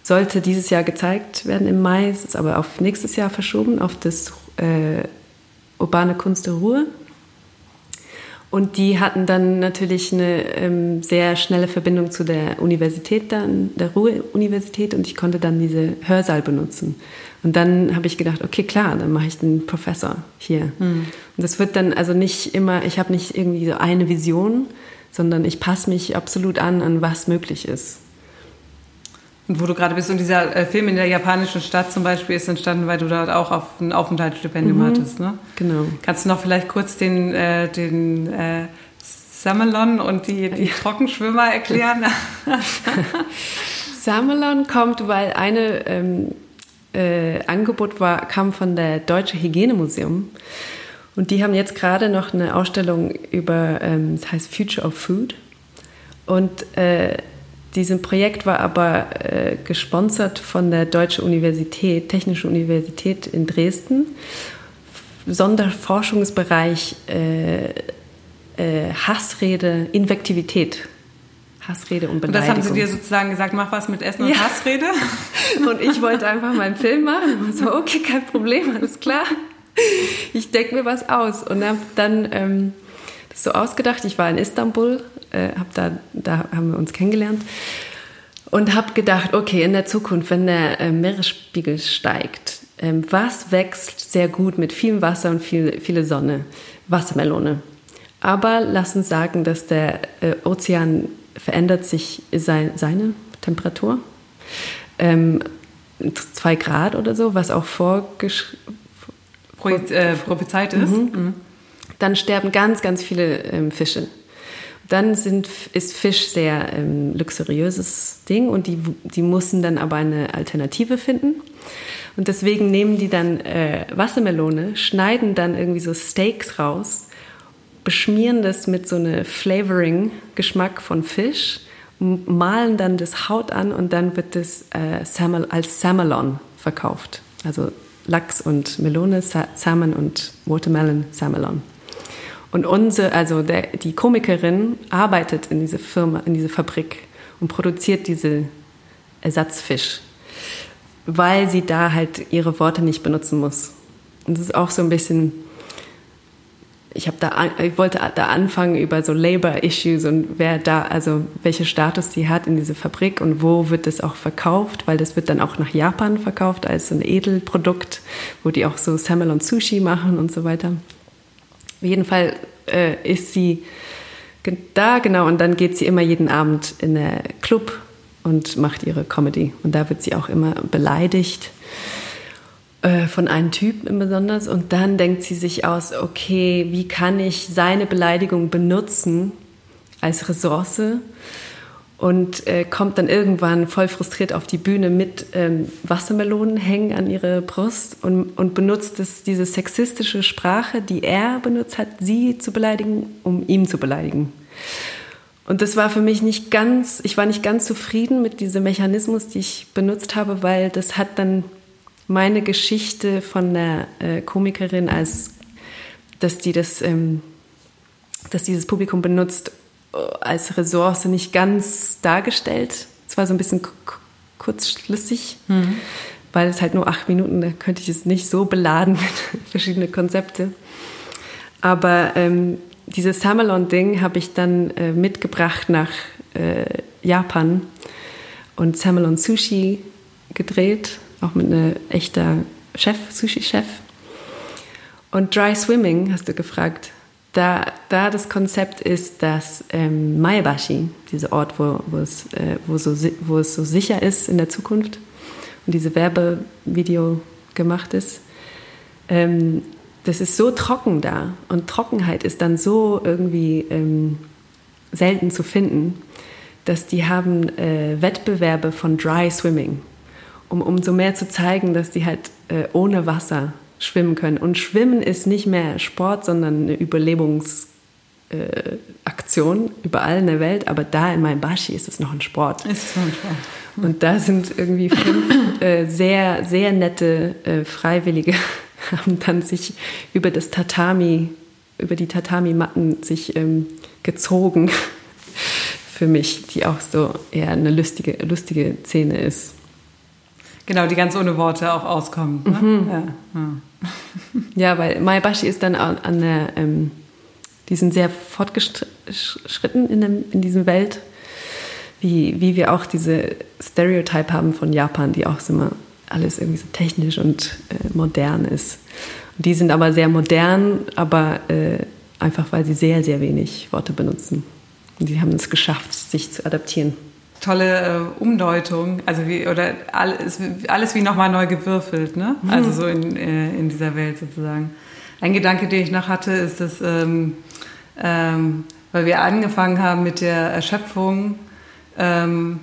sollte dieses Jahr gezeigt werden im Mai, ist aber auf nächstes Jahr verschoben, auf das äh, Urbane Kunst der Ruhe. Und die hatten dann natürlich eine ähm, sehr schnelle Verbindung zu der Universität, dann, der Ruhr-Universität, und ich konnte dann diese Hörsaal benutzen. Und dann habe ich gedacht, okay, klar, dann mache ich den Professor hier. Mhm. Und das wird dann also nicht immer, ich habe nicht irgendwie so eine Vision, sondern ich passe mich absolut an, an was möglich ist. Und wo du gerade bist, und dieser äh, Film in der japanischen Stadt zum Beispiel ist entstanden, weil du dort auch auf ein Aufenthaltsstipendium mhm. hattest, ne? Genau. Kannst du noch vielleicht kurz den, äh, den äh, Samelon und die, die Trockenschwimmer erklären? Samelon kommt, weil eine ähm, äh, Angebot war, kam von der Deutsche Hygienemuseum. Und die haben jetzt gerade noch eine Ausstellung über, ähm, das heißt Future of Food. Und äh, dieses Projekt war aber äh, gesponsert von der Deutschen Universität, Technische Universität in Dresden. Sonderforschungsbereich äh, äh, Hassrede, Invektivität. Hassrede und Beleidigung. Und das haben sie dir sozusagen gesagt, mach was mit Essen und ja. Hassrede? und ich wollte einfach meinen Film machen und so, okay, kein Problem, alles klar ich denke mir was aus. Und habe dann ähm, das so ausgedacht. Ich war in Istanbul, äh, hab da, da haben wir uns kennengelernt. Und habe gedacht, okay, in der Zukunft, wenn der äh, Meeresspiegel steigt, äh, was wächst sehr gut mit viel Wasser und viel, viele Sonne? Wassermelone. Aber lass uns sagen, dass der äh, Ozean verändert sich sein, seine Temperatur. Ähm, zwei Grad oder so, was auch vorgesch äh, prophezeit ist. Mhm. Mhm. Dann sterben ganz, ganz viele ähm, Fische. Dann sind, ist Fisch sehr ähm, luxuriöses Ding und die, die mussten dann aber eine Alternative finden. Und deswegen nehmen die dann äh, Wassermelone, schneiden dann irgendwie so Steaks raus, beschmieren das mit so einem Flavoring-Geschmack von Fisch, malen dann das Haut an und dann wird das äh, als Samalon verkauft. Also Lachs und Melone, Salmon und Watermelon, Samelon. Und unsere, also der, die Komikerin arbeitet in diese Firma, in diese Fabrik und produziert diese Ersatzfisch, weil sie da halt ihre Worte nicht benutzen muss. Und das ist auch so ein bisschen ich habe da, ich wollte da anfangen über so Labor Issues und wer da, also welche Status die hat in dieser Fabrik und wo wird das auch verkauft, weil das wird dann auch nach Japan verkauft als ein Edelprodukt, wo die auch so Semmel und Sushi machen und so weiter. Auf jeden Fall äh, ist sie da, genau, und dann geht sie immer jeden Abend in den Club und macht ihre Comedy. Und da wird sie auch immer beleidigt äh, von einem Typen besonders. Und dann denkt sie sich aus, okay, wie kann ich seine Beleidigung benutzen als Ressource? Und äh, kommt dann irgendwann voll frustriert auf die Bühne mit ähm, Wassermelonen hängen an ihre Brust und, und benutzt das, diese sexistische Sprache, die er benutzt hat, sie zu beleidigen, um ihn zu beleidigen. Und das war für mich nicht ganz, ich war nicht ganz zufrieden mit diesem Mechanismus, die ich benutzt habe, weil das hat dann meine Geschichte von der äh, Komikerin als, dass die das, ähm, dass dieses Publikum benutzt äh, als Ressource nicht ganz dargestellt. Es war so ein bisschen kurzschlüssig, mhm. weil es halt nur acht Minuten, da könnte ich es nicht so beladen mit verschiedenen Konzepte. Aber ähm, dieses Samalon-Ding habe ich dann äh, mitgebracht nach äh, Japan und Samalon Sushi gedreht auch mit einem echter Chef, Sushi-Chef. Und Dry Swimming, hast du gefragt. Da, da das Konzept ist, dass ähm, Maebashi, dieser Ort, wo, wo, es, äh, wo, so, wo es so sicher ist in der Zukunft und diese Werbevideo gemacht ist, ähm, das ist so trocken da und Trockenheit ist dann so irgendwie ähm, selten zu finden, dass die haben äh, Wettbewerbe von Dry Swimming um umso mehr zu zeigen, dass die halt äh, ohne Wasser schwimmen können. Und Schwimmen ist nicht mehr Sport, sondern eine Überlebungsaktion äh, überall in der Welt. Aber da in meinem Bashi ist es noch ein Sport. Ist es noch ein Sport. Und da sind irgendwie fünf äh, sehr, sehr nette äh, Freiwillige, haben dann sich über das Tatami, über die Tatami-Matten sich ähm, gezogen für mich, die auch so eher eine lustige, lustige Szene ist. Genau, die ganz ohne Worte auch auskommen. Ne? Mhm. Ja, ja. ja, weil Maebashi ist dann an der, ähm, die sind sehr fortgeschritten in, dem, in diesem Welt, wie, wie wir auch diese Stereotype haben von Japan, die auch immer alles irgendwie so technisch und äh, modern ist. Und die sind aber sehr modern, aber äh, einfach weil sie sehr, sehr wenig Worte benutzen. Und die haben es geschafft, sich zu adaptieren tolle äh, Umdeutung, also wie, oder alles, alles wie nochmal neu gewürfelt, ne? Mhm. Also so in, äh, in dieser Welt sozusagen. Ein Gedanke, den ich noch hatte, ist, dass, ähm, ähm, weil wir angefangen haben mit der Erschöpfung, ähm,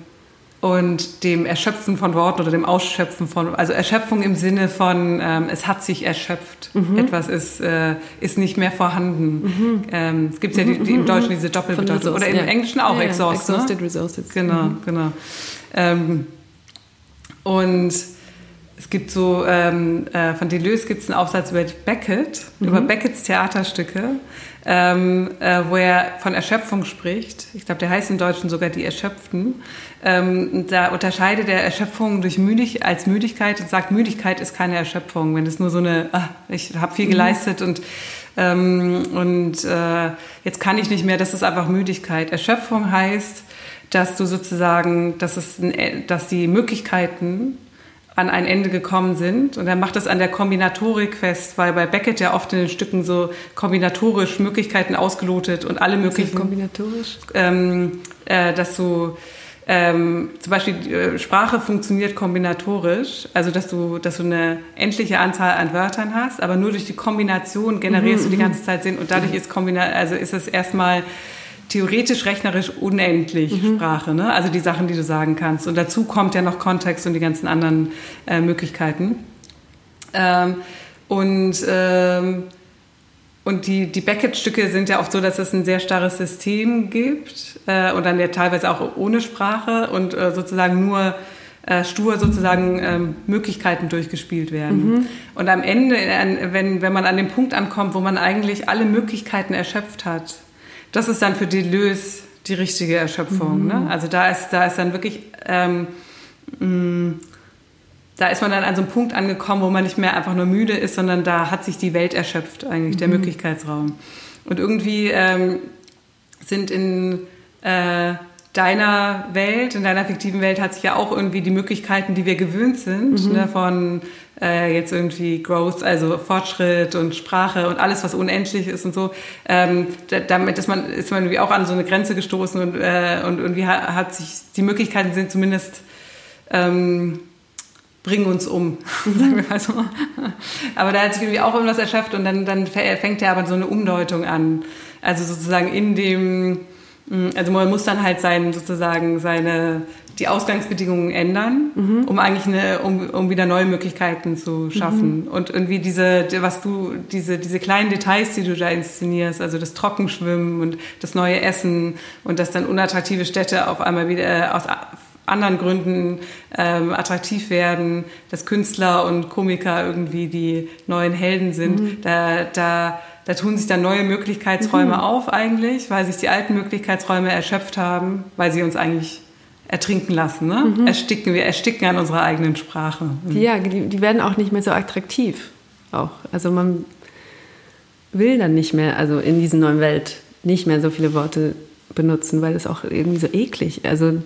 und dem Erschöpfen von Worten oder dem Ausschöpfen von, also Erschöpfung im Sinne von, ähm, es hat sich erschöpft, mhm. etwas ist, äh, ist nicht mehr vorhanden. Mhm. Ähm, es gibt ja die, die im Deutschen diese Doppelbedeutung oder im ja. Englischen auch ja, Exhaust. Exhausted ne? Resources. Genau, mhm. genau. Ähm, und es gibt so, ähm, äh, von Deleuze gibt es einen Aufsatz über Beckett, über mhm. Becketts Theaterstücke ähm, äh, wo er von Erschöpfung spricht. Ich glaube, der heißt im Deutschen sogar die Erschöpften. Ähm, da unterscheidet er Erschöpfung durch Müdig als Müdigkeit und sagt, Müdigkeit ist keine Erschöpfung, wenn es nur so eine, ah, ich habe viel mhm. geleistet und ähm, und äh, jetzt kann ich nicht mehr, das ist einfach Müdigkeit. Erschöpfung heißt, dass du sozusagen, dass, es, dass die Möglichkeiten an ein Ende gekommen sind. Und er macht das an der Kombinatorik fest, weil bei Beckett ja oft in den Stücken so kombinatorisch Möglichkeiten ausgelotet und alle möglichen. kombinatorisch? Ähm, äh, dass du ähm, zum Beispiel äh, Sprache funktioniert kombinatorisch, also dass du, dass du eine endliche Anzahl an Wörtern hast, aber nur durch die Kombination generierst mhm, du die mhm. ganze Zeit Sinn und dadurch ist Kombina also ist es erstmal theoretisch rechnerisch unendlich mhm. Sprache, ne? also die Sachen, die du sagen kannst. Und dazu kommt ja noch Kontext und die ganzen anderen äh, Möglichkeiten. Ähm, und ähm, und die, die Beckett-Stücke sind ja oft so, dass es ein sehr starres System gibt äh, und dann ja teilweise auch ohne Sprache und äh, sozusagen nur äh, stur sozusagen ähm, Möglichkeiten durchgespielt werden. Mhm. Und am Ende, wenn, wenn man an den Punkt ankommt, wo man eigentlich alle Möglichkeiten erschöpft hat, das ist dann für Deleuze die richtige Erschöpfung. Mhm. Ne? Also da ist, da ist dann wirklich, ähm, mh, mm, da ist man dann an so einem Punkt angekommen, wo man nicht mehr einfach nur müde ist, sondern da hat sich die Welt erschöpft, eigentlich, mhm. der Möglichkeitsraum. Und irgendwie ähm, sind in äh, deiner Welt, in deiner fiktiven Welt hat sich ja auch irgendwie die Möglichkeiten, die wir gewöhnt sind, mhm. ne, von äh, jetzt irgendwie Growth, also Fortschritt und Sprache und alles, was unendlich ist und so, ähm, damit ist man, ist man irgendwie auch an so eine Grenze gestoßen und, äh, und irgendwie hat, hat sich, die Möglichkeiten sind zumindest, ähm, bringen uns um, sagen wir mal so. Aber da hat sich irgendwie auch irgendwas erschöpft und dann, dann fängt ja aber so eine Umdeutung an. Also sozusagen in dem, also man muss dann halt sein, sozusagen seine, die Ausgangsbedingungen ändern, mhm. um eigentlich eine, um, um wieder neue Möglichkeiten zu schaffen. Mhm. Und irgendwie diese, was du, diese, diese kleinen Details, die du da inszenierst, also das Trockenschwimmen und das neue Essen und dass dann unattraktive Städte auf einmal wieder aus anderen Gründen ähm, attraktiv werden, dass Künstler und Komiker irgendwie die neuen Helden sind. Mhm. Da, da, da tun sich dann neue Möglichkeitsräume mhm. auf eigentlich, weil sich die alten Möglichkeitsräume erschöpft haben, weil sie uns eigentlich ertrinken lassen, ne? Mhm. Ersticken, wir ersticken an unserer eigenen Sprache. Die, ja, die, die werden auch nicht mehr so attraktiv. Auch. Also man will dann nicht mehr, also in dieser neuen Welt, nicht mehr so viele Worte benutzen, weil es auch irgendwie so eklig. Also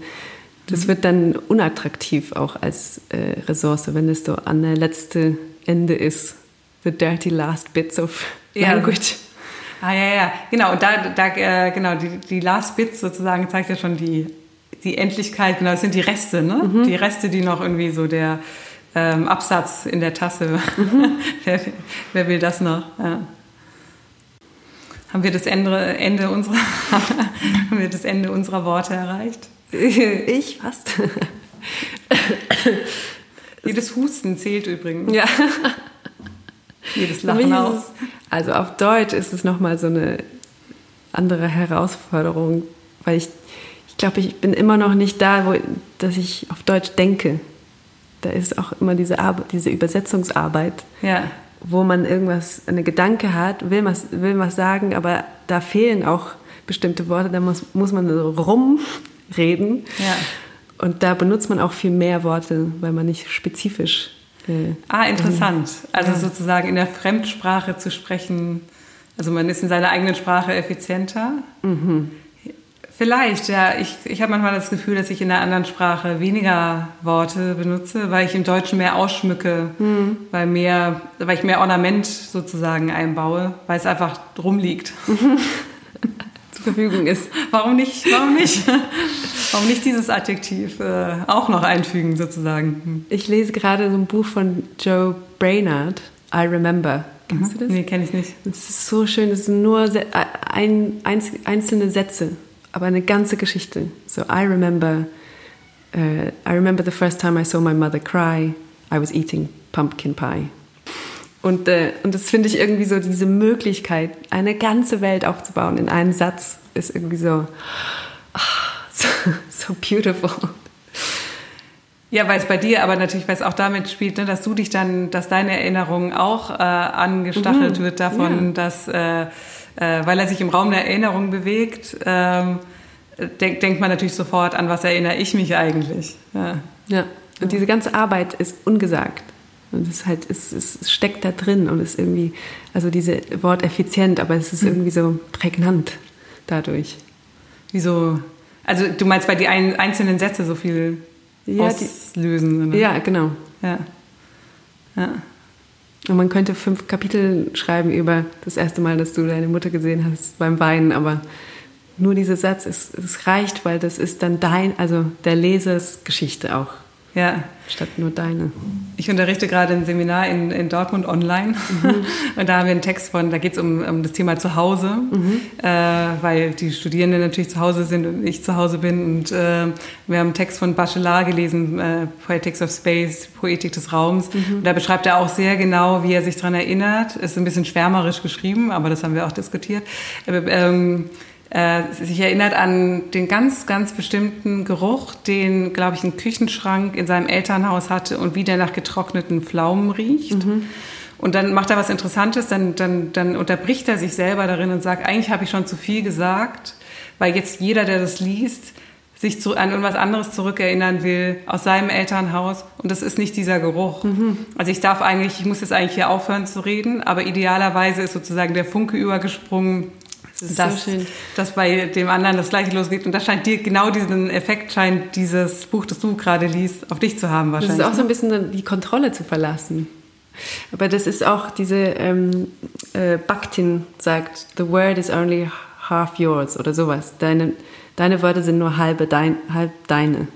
das wird dann unattraktiv auch als äh, Ressource, wenn es so an der letzte Ende ist. The dirty last bits of Ja. Ah ja, ja, genau. Und da, da äh, genau, die, die Last Bits sozusagen zeigt ja schon die, die Endlichkeit. Genau, das sind die Reste, ne? Mhm. Die Reste, die noch irgendwie so der ähm, Absatz in der Tasse. Mhm. wer, wer, will das noch? Ja. Haben wir das Ende, Ende unserer haben wir das Ende unserer Worte erreicht? Ich fast. Jedes Husten zählt übrigens. Ja. Jedes Lachen auch. Also auf Deutsch ist es nochmal so eine andere Herausforderung, weil ich, ich glaube, ich bin immer noch nicht da, wo, dass ich auf Deutsch denke. Da ist auch immer diese, Arbeit, diese Übersetzungsarbeit, ja. wo man irgendwas, eine Gedanke hat, will was, will was sagen, aber da fehlen auch bestimmte Worte, da muss, muss man so rum reden. Ja. Und da benutzt man auch viel mehr Worte, weil man nicht spezifisch. Äh, ah, interessant. Also ja. sozusagen in der Fremdsprache zu sprechen. Also man ist in seiner eigenen Sprache effizienter. Mhm. Vielleicht, ja. Ich, ich habe manchmal das Gefühl, dass ich in einer anderen Sprache weniger Worte benutze, weil ich im Deutschen mehr ausschmücke, mhm. weil, mehr, weil ich mehr Ornament sozusagen einbaue, weil es einfach rumliegt. zur Verfügung ist. Warum nicht? Warum nicht? Warum nicht dieses Adjektiv äh, auch noch einfügen sozusagen? Hm. Ich lese gerade so ein Buch von Joe Brainerd, I Remember. Kennst mhm. du das? Nee, kenne ich nicht. Es ist so schön, es sind nur ein, ein, einzelne Sätze, aber eine ganze Geschichte. So, I remember, uh, I remember the first time I saw my mother cry, I was eating pumpkin pie. Und, äh, und das finde ich irgendwie so, diese Möglichkeit, eine ganze Welt aufzubauen in einen Satz, ist irgendwie so, oh, so, so, beautiful. Ja, weil es bei dir aber natürlich, weil es auch damit spielt, ne, dass du dich dann, dass deine Erinnerung auch äh, angestachelt mhm. wird davon, ja. dass, äh, äh, weil er sich im Raum der Erinnerung bewegt, ähm, denk, denkt man natürlich sofort an, was erinnere ich mich eigentlich. Ja. ja. Und diese ganze Arbeit ist ungesagt. Und es halt, es, es steckt da drin und ist irgendwie, also diese Wort effizient, aber es ist hm. irgendwie so prägnant dadurch. Wieso? Also du meinst, weil die ein, einzelnen Sätze so viel ja, auslösen? Die, ja, genau. Ja. ja. Und man könnte fünf Kapitel schreiben über das erste Mal, dass du deine Mutter gesehen hast beim Weinen, aber nur dieser Satz, es, es reicht, weil das ist dann dein, also der Lesers Geschichte auch. Ja. Statt nur deine. Ich unterrichte gerade ein Seminar in, in Dortmund online mhm. und da haben wir einen Text von, da geht es um, um das Thema Zuhause, mhm. äh, weil die Studierenden natürlich zu Hause sind und ich zu Hause bin und äh, wir haben einen Text von Bachelard gelesen, äh, Poetics of Space, Poetik des Raums. Mhm. Und da beschreibt er auch sehr genau, wie er sich daran erinnert. Ist ein bisschen schwärmerisch geschrieben, aber das haben wir auch diskutiert. Ähm, äh, sich erinnert an den ganz, ganz bestimmten Geruch, den, glaube ich, ein Küchenschrank in seinem Elternhaus hatte und wie der nach getrockneten Pflaumen riecht. Mhm. Und dann macht er was Interessantes, dann, dann, dann unterbricht er sich selber darin und sagt, eigentlich habe ich schon zu viel gesagt, weil jetzt jeder, der das liest, sich zu, an irgendwas anderes zurückerinnern will aus seinem Elternhaus und das ist nicht dieser Geruch. Mhm. Also ich darf eigentlich, ich muss jetzt eigentlich hier aufhören zu reden, aber idealerweise ist sozusagen der Funke übergesprungen, das dass, so dass bei dem anderen das Gleiche losgeht und das scheint dir genau diesen Effekt scheint dieses Buch, das du gerade liest, auf dich zu haben wahrscheinlich. Das ist auch so ein bisschen die Kontrolle zu verlassen. Aber das ist auch diese ähm, äh, Bakhtin sagt, the word is only half yours oder sowas. Deine deine Worte sind nur halbe dein, halb deine.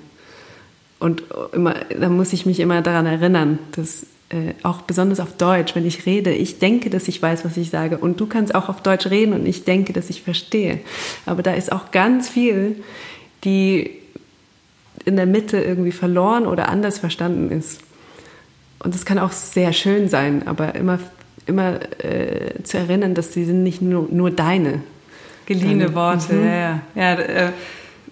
Und immer, da muss ich mich immer daran erinnern, dass äh, auch besonders auf Deutsch, wenn ich rede, ich denke, dass ich weiß, was ich sage. Und du kannst auch auf Deutsch reden und ich denke, dass ich verstehe. Aber da ist auch ganz viel, die in der Mitte irgendwie verloren oder anders verstanden ist. Und das kann auch sehr schön sein, aber immer, immer äh, zu erinnern, dass sie sind nicht nur, nur deine, Geliehene Worte, mhm. ja, ja. äh,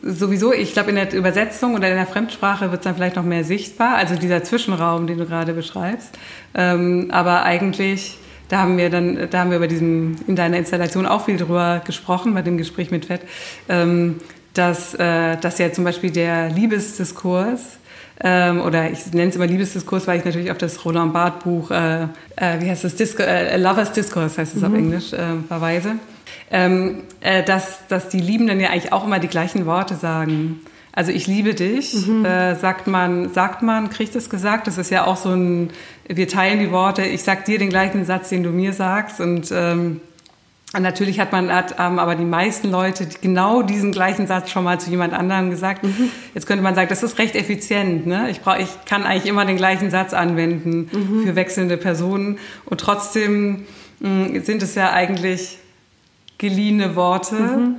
sowieso, ich glaube, in der Übersetzung oder in der Fremdsprache wird es dann vielleicht noch mehr sichtbar, also dieser Zwischenraum, den du gerade beschreibst. Ähm, aber eigentlich, da haben wir dann, da haben wir bei diesem, in deiner Installation auch viel drüber gesprochen, bei dem Gespräch mit Fett, ähm, dass, äh, dass ja zum Beispiel der Liebesdiskurs, ähm, oder ich nenne es immer Liebesdiskurs, weil ich natürlich auf das Roland Barth Buch, äh, äh, wie heißt das, Disco, äh, Lovers Discourse heißt es mhm. auf Englisch, äh, verweise ähm, äh, dass, dass die Liebenden ja eigentlich auch immer die gleichen Worte sagen. Also ich liebe dich, mhm. äh, sagt man, sagt man, kriegt es gesagt. Das ist ja auch so ein, wir teilen die Worte, ich sag dir den gleichen Satz, den du mir sagst. Und ähm, natürlich hat man, hat, haben aber die meisten Leute genau diesen gleichen Satz schon mal zu jemand anderem gesagt. Mhm. Jetzt könnte man sagen, das ist recht effizient. Ne? Ich, brauch, ich kann eigentlich immer den gleichen Satz anwenden mhm. für wechselnde Personen. Und trotzdem mh, sind es ja eigentlich geliehene Worte. Mhm.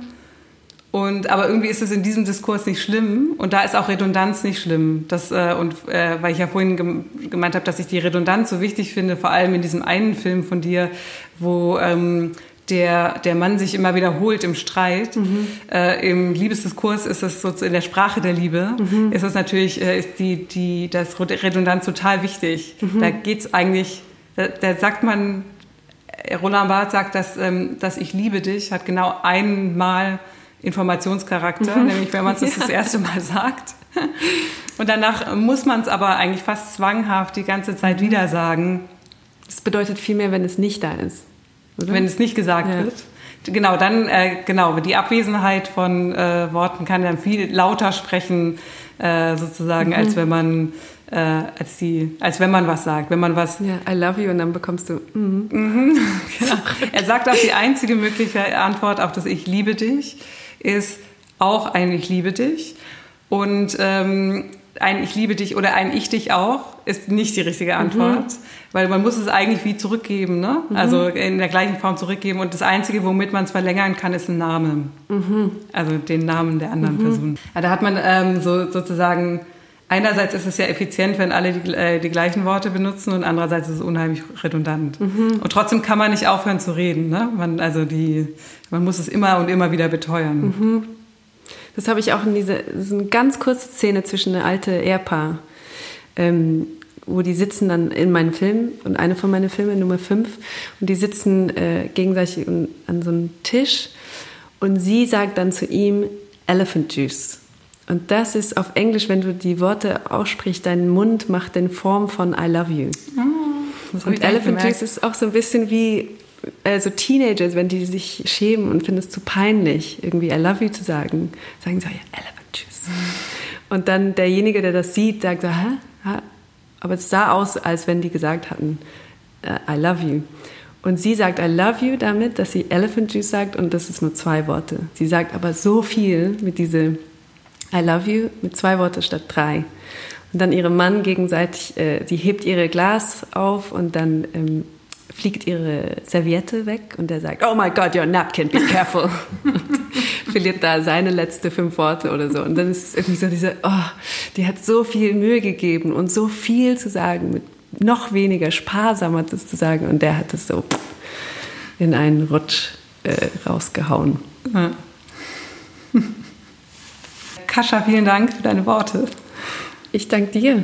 Und, aber irgendwie ist es in diesem Diskurs nicht schlimm und da ist auch Redundanz nicht schlimm. Das, äh, und äh, weil ich ja vorhin gem gemeint habe, dass ich die Redundanz so wichtig finde, vor allem in diesem einen Film von dir, wo ähm, der, der Mann sich immer wiederholt im Streit. Mhm. Äh, Im Liebesdiskurs ist es so in der Sprache der Liebe, mhm. ist es natürlich, äh, ist die, die, das Redundanz total wichtig. Mhm. Da geht's eigentlich, da, da sagt man Roland Barth sagt, dass, ähm, dass ich liebe dich, hat genau einmal Informationscharakter, mhm. nämlich wenn man es ja. das erste Mal sagt. Und danach muss man es aber eigentlich fast zwanghaft die ganze Zeit mhm. wieder sagen. Das bedeutet viel mehr, wenn es nicht da ist. Oder? Wenn es nicht gesagt ja. wird. Genau, dann, äh, genau, die Abwesenheit von äh, Worten kann dann viel lauter sprechen, äh, sozusagen, mhm. als wenn man äh, als, die, als wenn man was sagt. Wenn man was. Ja, I love you und dann bekommst du. Mm. Mhm. genau. Er sagt auch, die einzige mögliche Antwort auf das Ich liebe dich ist auch ein Ich liebe dich. Und ähm, ein Ich liebe dich oder ein Ich dich auch ist nicht die richtige Antwort, mhm. weil man muss es eigentlich wie zurückgeben, ne? Mhm. also in der gleichen Form zurückgeben. Und das Einzige, womit man es verlängern kann, ist ein Name, mhm. also den Namen der anderen mhm. Person. Ja, da hat man ähm, so sozusagen einerseits ist es ja effizient, wenn alle die, äh, die gleichen Worte benutzen und andererseits ist es unheimlich redundant. Mhm. Und trotzdem kann man nicht aufhören zu reden. Ne? Man, also die, man muss es immer und immer wieder beteuern. Das habe ich auch in dieser das ist eine ganz kurze Szene zwischen einem alten Ehepaar, ähm, wo die sitzen dann in meinem Film und eine von meinen Filmen, Nummer 5, und die sitzen äh, gegenseitig an so einem Tisch und sie sagt dann zu ihm Elephant Juice. Und das ist auf Englisch, wenn du die Worte aussprichst, dein Mund macht den Form von I love you. Oh, und Elephant Juice ist auch so ein bisschen wie also Teenagers, wenn die sich schämen und finden es zu peinlich, irgendwie I love you zu sagen, sagen sie, ja, Elephant Juice. Und dann derjenige, der das sieht, sagt so, hä? hä? Aber es sah aus, als wenn die gesagt hatten, uh, I love you. Und sie sagt I love you damit, dass sie Elephant Juice sagt und das ist nur zwei Worte. Sie sagt aber so viel mit diese I love you mit zwei Worten statt drei. Und dann ihrem Mann gegenseitig, äh, sie hebt ihre Glas auf und dann ähm, fliegt ihre Serviette weg und er sagt, oh my God, your napkin, be careful. und verliert da seine letzte fünf Worte oder so. Und dann ist es irgendwie so diese, oh, die hat so viel Mühe gegeben und so viel zu sagen, mit noch weniger sparsamer das zu sagen. Und der hat es so in einen Rutsch äh, rausgehauen. Ja. Kascha, vielen Dank für deine Worte. Ich danke dir.